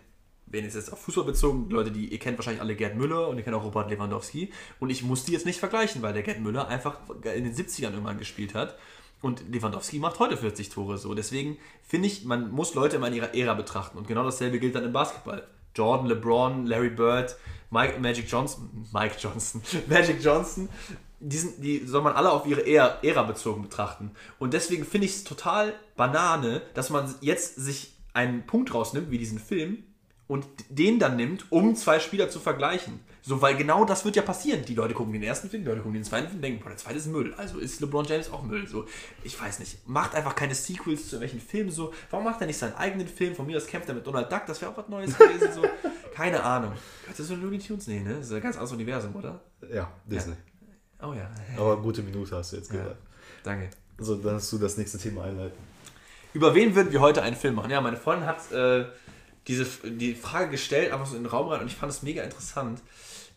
wenn es jetzt auf Fußball bezogen, Leute, die ihr kennt wahrscheinlich alle Gerd Müller und ihr kennt auch Robert Lewandowski und ich muss die jetzt nicht vergleichen, weil der Gerd Müller einfach in den 70ern irgendwann gespielt hat und Lewandowski macht heute 40 Tore so. Deswegen finde ich, man muss Leute immer in ihrer Ära betrachten und genau dasselbe gilt dann im Basketball. Jordan, LeBron, Larry Bird, Mike, Magic Johnson, Mike Johnson, Magic Johnson, die, sind, die soll man alle auf ihre Ära, Ära bezogen betrachten. Und deswegen finde ich es total Banane, dass man jetzt sich einen Punkt rausnimmt, wie diesen Film, und den dann nimmt, um zwei Spieler zu vergleichen. So, weil genau das wird ja passieren. Die Leute gucken den ersten Film, die Leute gucken den zweiten Film, denken, boah, der zweite ist Müll. Also ist LeBron James auch Müll. So, ich weiß nicht. Macht einfach keine Sequels zu welchen Filmen so. Warum macht er nicht seinen eigenen Film? Von mir aus kämpft er mit Donald Duck, das wäre auch was Neues gewesen. So. Keine Ahnung. Gehört das so Looney Tunes? Nee, ne? Das ist ein ganz anderes Universum, oder? Ja, Disney. Oh ja. Aber gute Minute hast du jetzt ja. gesagt. Danke. Also dann hast du das nächste Thema einleiten. Über wen würden wir heute einen Film machen? Ja, meine Freundin hat äh, diese, die Frage gestellt, einfach so in den Raum rein und ich fand es mega interessant.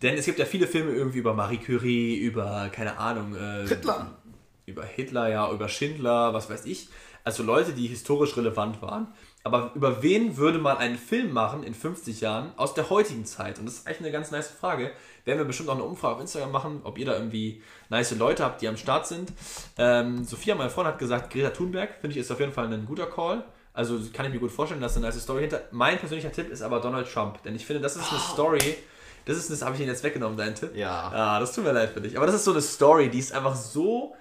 Denn es gibt ja viele Filme irgendwie über Marie Curie, über, keine Ahnung, äh, Hitler. Über Hitler, ja, über Schindler, was weiß ich. Also Leute, die historisch relevant waren. Aber über wen würde man einen Film machen in 50 Jahren aus der heutigen Zeit? Und das ist eigentlich eine ganz nice Frage. Werden wir bestimmt auch eine Umfrage auf Instagram machen, ob ihr da irgendwie nice Leute habt, die am Start sind. Ähm, Sophia, meine Freundin, hat gesagt, Greta Thunberg, finde ich, ist auf jeden Fall ein guter Call. Also kann ich mir gut vorstellen, dass eine nice Story hinter. Mein persönlicher Tipp ist aber Donald Trump. Denn ich finde, das ist eine Story. Das ist das, habe ich ihn jetzt weggenommen, deinen Tipp? Ja. Ah, das tut mir leid für dich. Aber das ist so eine Story, die ist einfach so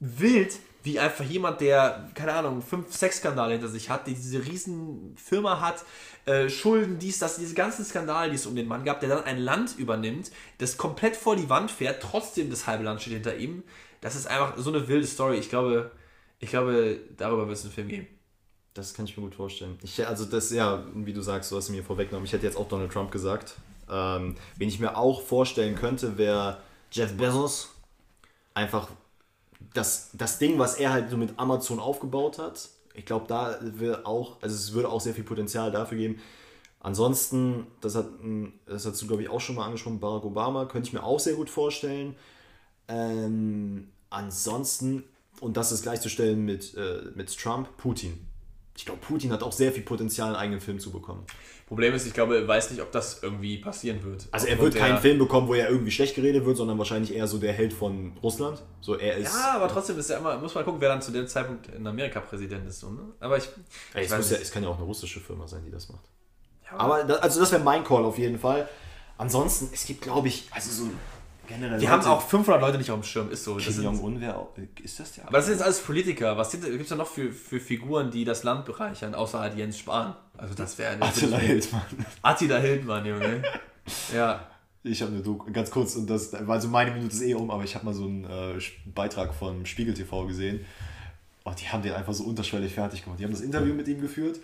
wild, wie einfach jemand, der, keine Ahnung, fünf Sexskandale hinter sich hat, die diese riesen Firma hat, äh, Schulden, dies, das, diese ganzen Skandale, die es um den Mann gab, der dann ein Land übernimmt, das komplett vor die Wand fährt, trotzdem das halbe Land steht hinter ihm. Das ist einfach so eine wilde Story. Ich glaube, ich glaube, darüber wird es einen Film geben. Das kann ich mir gut vorstellen. Ich, also das, ja, wie du sagst, du hast mir vorweggenommen. Ich hätte jetzt auch Donald Trump gesagt. Ähm, wen ich mir auch vorstellen könnte, wäre Jeff Bezos. Einfach das, das Ding, was er halt so mit Amazon aufgebaut hat. Ich glaube, da wird auch, also es würde auch sehr viel Potenzial dafür geben. Ansonsten, das, hat, das hast du, glaube ich, auch schon mal angesprochen, Barack Obama, könnte ich mir auch sehr gut vorstellen. Ähm, ansonsten, und das ist gleichzustellen mit, äh, mit Trump, Putin. Ich glaube, Putin hat auch sehr viel Potenzial, einen eigenen Film zu bekommen. Problem ist, ich glaube, er weiß nicht, ob das irgendwie passieren wird. Also er wird keinen Film bekommen, wo er irgendwie schlecht geredet wird, sondern wahrscheinlich eher so der Held von Russland. So er ist. Ja, aber trotzdem ist er immer, muss man gucken, wer dann zu dem Zeitpunkt in Amerika Präsident ist. So, ne? Aber ich. Ey, es, muss ja, es kann ja auch eine russische Firma sein, die das macht. Ja, aber da, also das wäre mein Call auf jeden Fall. Ansonsten, es gibt, glaube ich, also so generell. Die haben auch 500 Leute nicht auf dem Schirm, ist so. Kim Jong-un wäre Ist das der? Aber das sind jetzt alles Politiker. Was gibt es da noch für, für Figuren, die das Land bereichern, außer halt Jens Spahn? Also das wäre. Attila Hildmann. Attila Hildmann, Junge. ja. Ich habe eine Doku, ganz kurz, und das, also meine Minute ist eh um, aber ich habe mal so einen äh, Beitrag von Spiegel TV gesehen. Und oh, die haben den einfach so unterschwellig fertig gemacht. Die haben das Interview mit ihm geführt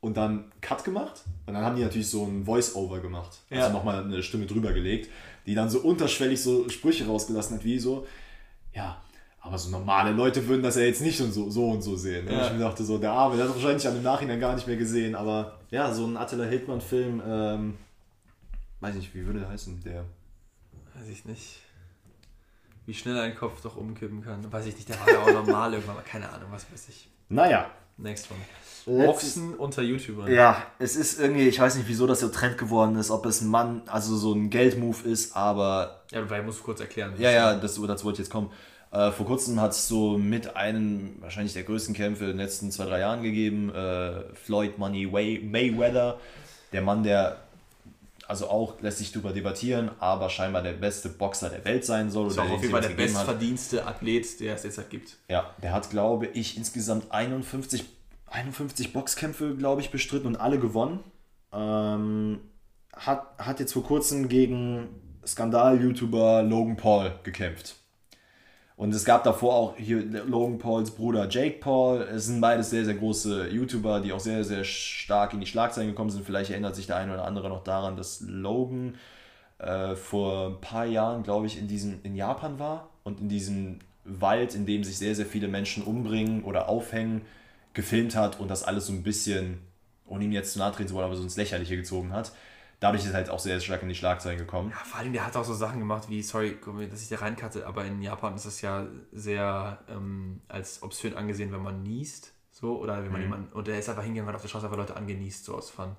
und dann Cut gemacht. Und dann haben die natürlich so ein Voice-Over gemacht. Also ja. nochmal eine Stimme drüber gelegt die dann so unterschwellig so Sprüche rausgelassen hat, wie so, ja, aber so normale Leute würden das ja jetzt nicht und so, so und so sehen. Ne? Ja. Ich mir dachte so, der Arme, der hat wahrscheinlich an dem Nachhinein gar nicht mehr gesehen, aber ja, so ein Attila Hildmann-Film, ähm, weiß nicht, wie würde der heißen, der? Weiß ich nicht. Wie schnell ein Kopf doch umkippen kann. Weiß ich nicht, der war ja auch normal irgendwann, keine Ahnung, was weiß ich. Naja. Next one. Boxen unter YouTubern. Ja, es ist irgendwie, ich weiß nicht, wieso das so Trend geworden ist, ob es ein Mann, also so ein Geldmove ist, aber. Ja, weil ich muss kurz erklären. Ja, ja, das, dazu wollte ich jetzt kommen. Äh, vor kurzem hat es so mit einem wahrscheinlich der größten Kämpfe in den letzten zwei, drei Jahren gegeben. Äh, Floyd Money Way Mayweather, der Mann, der also auch lässt sich darüber debattieren, aber scheinbar der beste Boxer der Welt sein soll. Ist oder auf den jeden Fall der hat. bestverdienste Athlet, der es jetzt halt gibt. Ja, der hat, glaube ich, insgesamt 51, 51 Boxkämpfe, glaube ich, bestritten und alle gewonnen. Ähm, hat, hat jetzt vor kurzem gegen Skandal-YouTuber Logan Paul gekämpft. Und es gab davor auch hier Logan Pauls Bruder Jake Paul. Es sind beides sehr, sehr große YouTuber, die auch sehr, sehr stark in die Schlagzeilen gekommen sind. Vielleicht erinnert sich der eine oder andere noch daran, dass Logan äh, vor ein paar Jahren, glaube ich, in, diesem, in Japan war und in diesem Wald, in dem sich sehr, sehr viele Menschen umbringen oder aufhängen, gefilmt hat und das alles so ein bisschen, ohne ihm jetzt zu nahe treten zu wollen, aber so ins Lächerliche gezogen hat. Dadurch ist er halt auch sehr stark in die Schlagzeilen gekommen. Ja, vor allem, der hat auch so Sachen gemacht wie, sorry, dass ich da reinkatte, aber in Japan ist es ja sehr ähm, als obszön angesehen, wenn man niest. So, oder wenn man jemanden. Und der ist einfach hingegangen und hat auf der Straße einfach Leute angenießt, so aus Fun.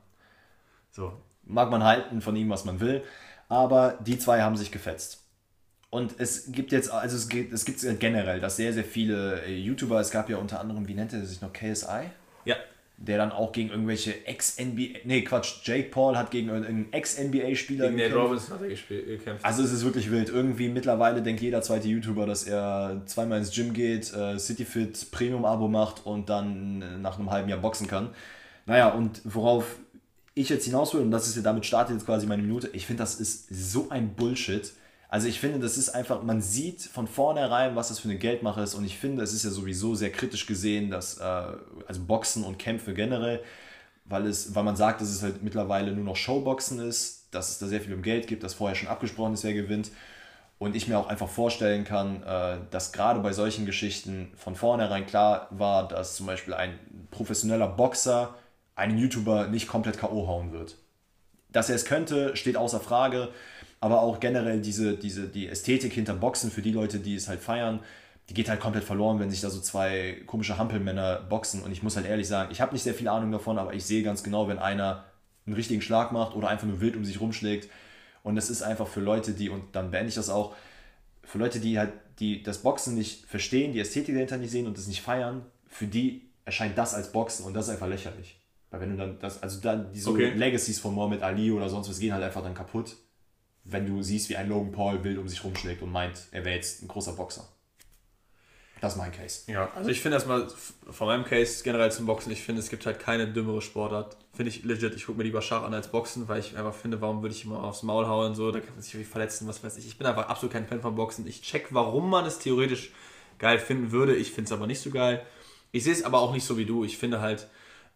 So. mag man halten von ihm, was man will, aber die zwei haben sich gefetzt. Und es gibt jetzt, also es gibt es gibt generell, dass sehr, sehr viele äh, YouTuber, es gab ja unter anderem, wie nennt er sich noch, KSI? Ja. Der dann auch gegen irgendwelche Ex-NBA, nee Quatsch, Jake Paul hat gegen irgendeinen Ex-NBA-Spieler Gegen Nate gekämpft. Robinson hat er gekämpft. Also es ist wirklich wild. Irgendwie mittlerweile denkt jeder zweite YouTuber, dass er zweimal ins Gym geht, äh, CityFit Premium-Abo macht und dann äh, nach einem halben Jahr boxen kann. Naja, und worauf ich jetzt hinaus will, und das ist ja damit startet jetzt quasi meine Minute, ich finde, das ist so ein Bullshit. Also ich finde, das ist einfach, man sieht von vornherein, was das für eine Geldmache ist und ich finde, es ist ja sowieso sehr kritisch gesehen, dass, äh, also Boxen und Kämpfe generell, weil, es, weil man sagt, dass es halt mittlerweile nur noch Showboxen ist, dass es da sehr viel um Geld gibt, dass vorher schon abgesprochen ist, wer gewinnt. Und ich mir auch einfach vorstellen kann, äh, dass gerade bei solchen Geschichten von vornherein klar war, dass zum Beispiel ein professioneller Boxer einen YouTuber nicht komplett K.O. hauen wird. Dass er es könnte, steht außer Frage. Aber auch generell diese, diese, die Ästhetik hinter Boxen für die Leute, die es halt feiern, die geht halt komplett verloren, wenn sich da so zwei komische Hampelmänner boxen. Und ich muss halt ehrlich sagen, ich habe nicht sehr viel Ahnung davon, aber ich sehe ganz genau, wenn einer einen richtigen Schlag macht oder einfach nur wild um sich rumschlägt. Und das ist einfach für Leute, die, und dann beende ich das auch, für Leute, die halt die das Boxen nicht verstehen, die Ästhetik dahinter nicht sehen und das nicht feiern, für die erscheint das als Boxen und das ist einfach lächerlich. Weil wenn du dann das, also dann diese Okay. Legacies von Muhammad Ali oder sonst was gehen halt einfach dann kaputt, wenn du siehst, wie ein Logan Paul wild um sich rumschlägt und meint, er wäre jetzt ein großer Boxer. Das ist mein Case. Ja, also ich finde erstmal von meinem Case generell zum Boxen, ich finde, es gibt halt keine dümmere Sportart. Finde ich legit. Ich gucke mir lieber Schach an als Boxen, weil ich einfach finde, warum würde ich immer aufs Maul hauen, so, da kann man sich irgendwie verletzen, was weiß ich. Ich bin einfach absolut kein Fan von Boxen. Ich check, warum man es theoretisch geil finden würde. Ich finde es aber nicht so geil. Ich sehe es aber auch nicht so wie du. Ich finde halt,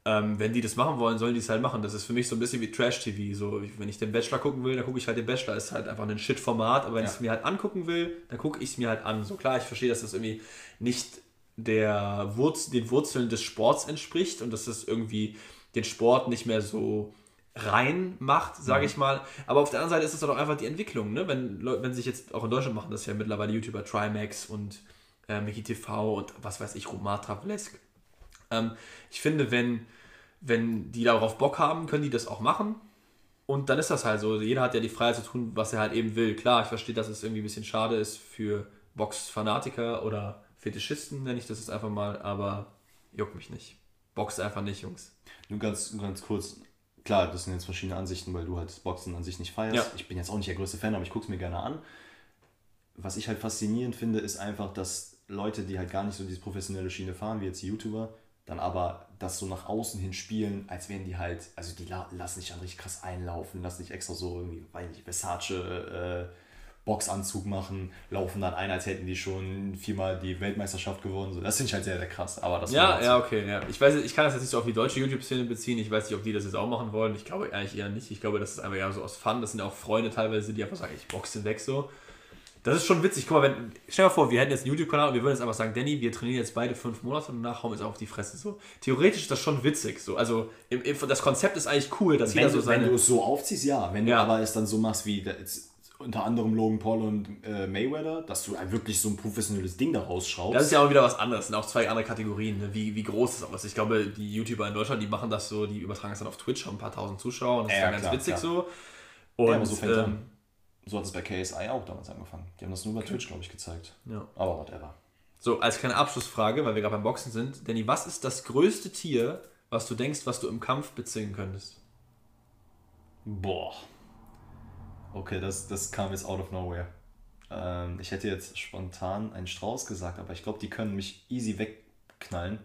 ähm, wenn die das machen wollen, sollen die es halt machen. Das ist für mich so ein bisschen wie Trash-TV. So, wenn ich den Bachelor gucken will, dann gucke ich halt den Bachelor. Ist halt einfach ein Shit-Format, aber wenn ich es mir halt angucken will, dann gucke ich es mir halt an. So klar, ich verstehe, dass das irgendwie nicht der Wurz, den Wurzeln des Sports entspricht und dass das irgendwie den Sport nicht mehr so rein macht, sage ich mal. Aber auf der anderen Seite ist es doch einfach die Entwicklung, ne? Wenn, wenn sich jetzt auch in Deutschland machen, das ja mittlerweile YouTuber Trimax und äh, Mickey TV und was weiß ich, Romatra Vlesk. Ähm, ich finde, wenn, wenn die darauf Bock haben, können die das auch machen. Und dann ist das halt so. Jeder hat ja die Freiheit zu tun, was er halt eben will. Klar, ich verstehe, dass es irgendwie ein bisschen schade ist für Box-Fanatiker oder Fetischisten, nenne ich das jetzt einfach mal, aber juckt mich nicht. Boxt einfach nicht, Jungs. Nur ganz, ganz kurz, klar, das sind jetzt verschiedene Ansichten, weil du halt das Boxen an sich nicht feierst. Ja. Ich bin jetzt auch nicht der größte Fan, aber ich gucke es mir gerne an. Was ich halt faszinierend finde, ist einfach, dass Leute, die halt gar nicht so diese professionelle Schiene fahren, wie jetzt die YouTuber, dann aber das so nach außen hin spielen, als wären die halt, also die la lassen sich dann richtig krass einlaufen, lassen sich extra so irgendwie, weiß nicht, Versace äh, Boxanzug machen, laufen dann ein, als hätten die schon viermal die Weltmeisterschaft gewonnen. So, das finde ich halt sehr, sehr krass. Aber das Ja, jetzt- ja, okay. Ja. Ich weiß, ich kann das jetzt nicht so auf die deutsche YouTube-Szene beziehen. Ich weiß nicht, ob die das jetzt auch machen wollen. Ich glaube eigentlich eher nicht. Ich glaube, das ist einfach eher so aus Fun. Das sind ja auch Freunde teilweise, die einfach sagen, ich boxe den weg so. Das ist schon witzig. Guck mal, wenn, stell dir mal vor, wir hätten jetzt einen YouTube-Kanal und wir würden jetzt einfach sagen, Danny, wir trainieren jetzt beide fünf Monate und danach hauen wir uns auf die Fresse. So. Theoretisch ist das schon witzig. So. Also im, im, das Konzept ist eigentlich cool, dass Wenn, jeder so du, wenn seine. du es so aufziehst, ja. Wenn du Ja. aber es dann so machst wie jetzt unter anderem Logan Paul und äh, Mayweather, dass du wirklich so ein professionelles Ding da rausschraubst. Das ist ja auch wieder was anderes. Das sind auch zwei andere Kategorien, ne? wie, wie groß ist auch was. Ich glaube, die YouTuber in Deutschland, die machen das so, die übertragen es dann auf Twitch, haben ein paar tausend Zuschauer und das Ja, ist dann ganz klar, witzig klar. so. Und aber so fängt's ähm, an. So hat es bei KSI auch damals angefangen. Die haben das nur bei Twitch, glaube ich, gezeigt. Ja. Aber whatever. So, als kleine Abschlussfrage, weil wir gerade beim Boxen sind. Danny, was ist das größte Tier, was du denkst, was du im Kampf bezwingen könntest? Boah. Okay, das, das kam jetzt out of nowhere. Ähm, ich hätte jetzt spontan einen Strauß gesagt, aber ich glaube, die können mich easy wegknallen.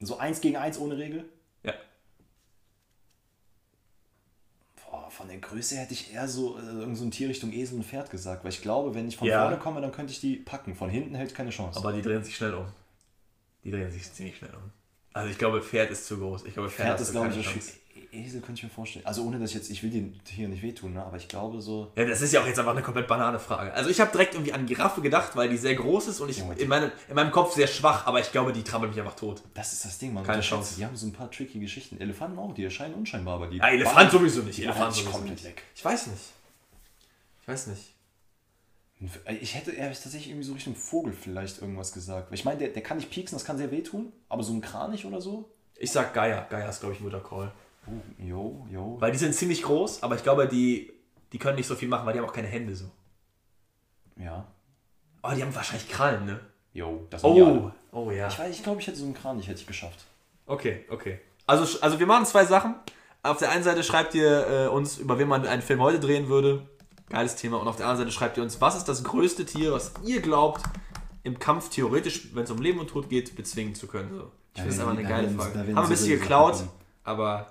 So eins gegen eins ohne Regel? Ja. Boah, von der Größe hätte ich eher so, äh, irgend so ein Tier Richtung Esel und Pferd gesagt, weil ich glaube, wenn ich von Ja. vorne komme, dann könnte ich die packen. Von hinten hält keine Chance. Aber die drehen sich schnell um. Die drehen sich ziemlich schnell um. Also ich glaube, Pferd ist zu groß. Ich glaube, Pferd, Pferd hast ist, du glaube keine ich, das Chance. Schwierige. Esel könnte ich mir vorstellen. Also ohne, dass ich jetzt, ich will den hier nicht wehtun, ne? aber ich glaube so, Ja, das ist ja auch jetzt einfach eine komplett banane Frage. Also ich habe direkt irgendwie an Giraffe gedacht, weil die sehr groß ist und ich in meinem, in meinem Kopf sehr schwach, aber ich glaube, die trampelt mich einfach tot. das ist das Ding, man. Keine Chance. Die haben so ein paar tricky Geschichten. Elefanten auch, die erscheinen unscheinbar, aber die. Ja, Elefant sowieso nicht. Die Elefant sowieso komplett nicht. weg. Ich weiß nicht. Ich weiß nicht. Ich hätte eher tatsächlich irgendwie so Richtung Vogel vielleicht irgendwas gesagt. Ich meine, der, der kann nicht pieksen, das kann sehr wehtun, aber so ein Kranich oder so? Ich sag Geier. Geier ist, glaube ich, ein guter Call. Jo, jo. Weil die sind ziemlich groß, aber ich glaube, die, die können nicht so viel machen, weil die haben auch keine Hände so. Ja. Oh, die haben wahrscheinlich Krallen, ne? Jo, das sind. Oh, oh ja. Ich weiß, ich glaube, ich hätte so einen Kranich hätte ich geschafft. Okay, okay. Also, also wir machen zwei Sachen. Auf der einen Seite schreibt ihr äh, uns, über wen man einen Film heute drehen würde. Geiles Thema. Und auf der anderen Seite schreibt ihr uns, was ist das größte Tier, was ihr glaubt, im Kampf theoretisch, wenn es um Leben und Tod geht, bezwingen zu können. So. Ich finde das Ja, einfach eine geile Frage. Haben wir ein bisschen geklaut, aber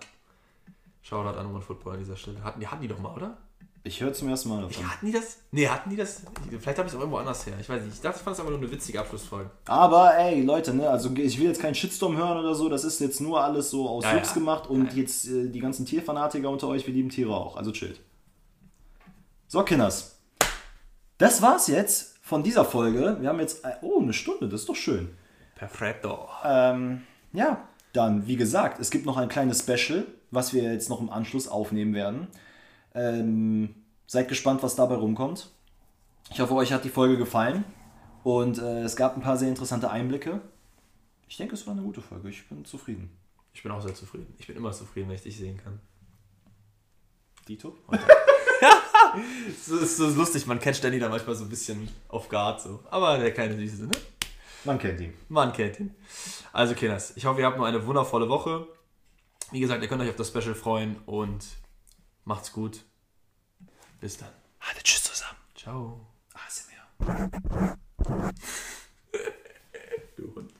Shoutout an Roman Football an dieser Stelle. Hatten die, hatten die doch mal, oder? Ich höre zum ersten Mal davon. Hatten die das? Nee, hatten die das? Vielleicht habe ich es auch irgendwo anders her. Ich weiß nicht. Ich dachte, ich fand es einfach nur eine witzige Abschlussfolge. Aber ey, Leute, ne, also ich will jetzt keinen Shitstorm hören oder so, das ist jetzt nur alles so aus Ja, Jux ja. gemacht und jetzt äh, die ganzen Tierfanatiker unter euch, wir lieben Tiere auch, also chillt. So, Kinders. Das war's jetzt von dieser Folge. Wir haben jetzt, äh, oh, eine Stunde, das ist doch schön. Perfetto. Ähm, ja, dann, wie gesagt, es gibt noch ein kleines Special, was wir jetzt noch im Anschluss aufnehmen werden. Ähm, seid gespannt, was dabei rumkommt. Ich hoffe, euch hat die Folge gefallen und äh, es gab ein paar sehr interessante Einblicke. Ich denke, es war eine gute Folge. Ich bin zufrieden. Ich bin auch sehr zufrieden. Ich bin immer zufrieden, wenn ich dich sehen kann. Dito? Das ist so lustig, man kennt Danny da manchmal so ein bisschen auf Guard so. Aber der kleine Süße, ne? Man kennt ihn. Man kennt ihn. Also, Kinders, ich hoffe, ihr habt noch eine wundervolle Woche. Wie gesagt, ihr könnt euch auf das Special freuen und macht's gut. Bis dann. Haltet Tschüss zusammen. Ciao. ASMR. du Hund.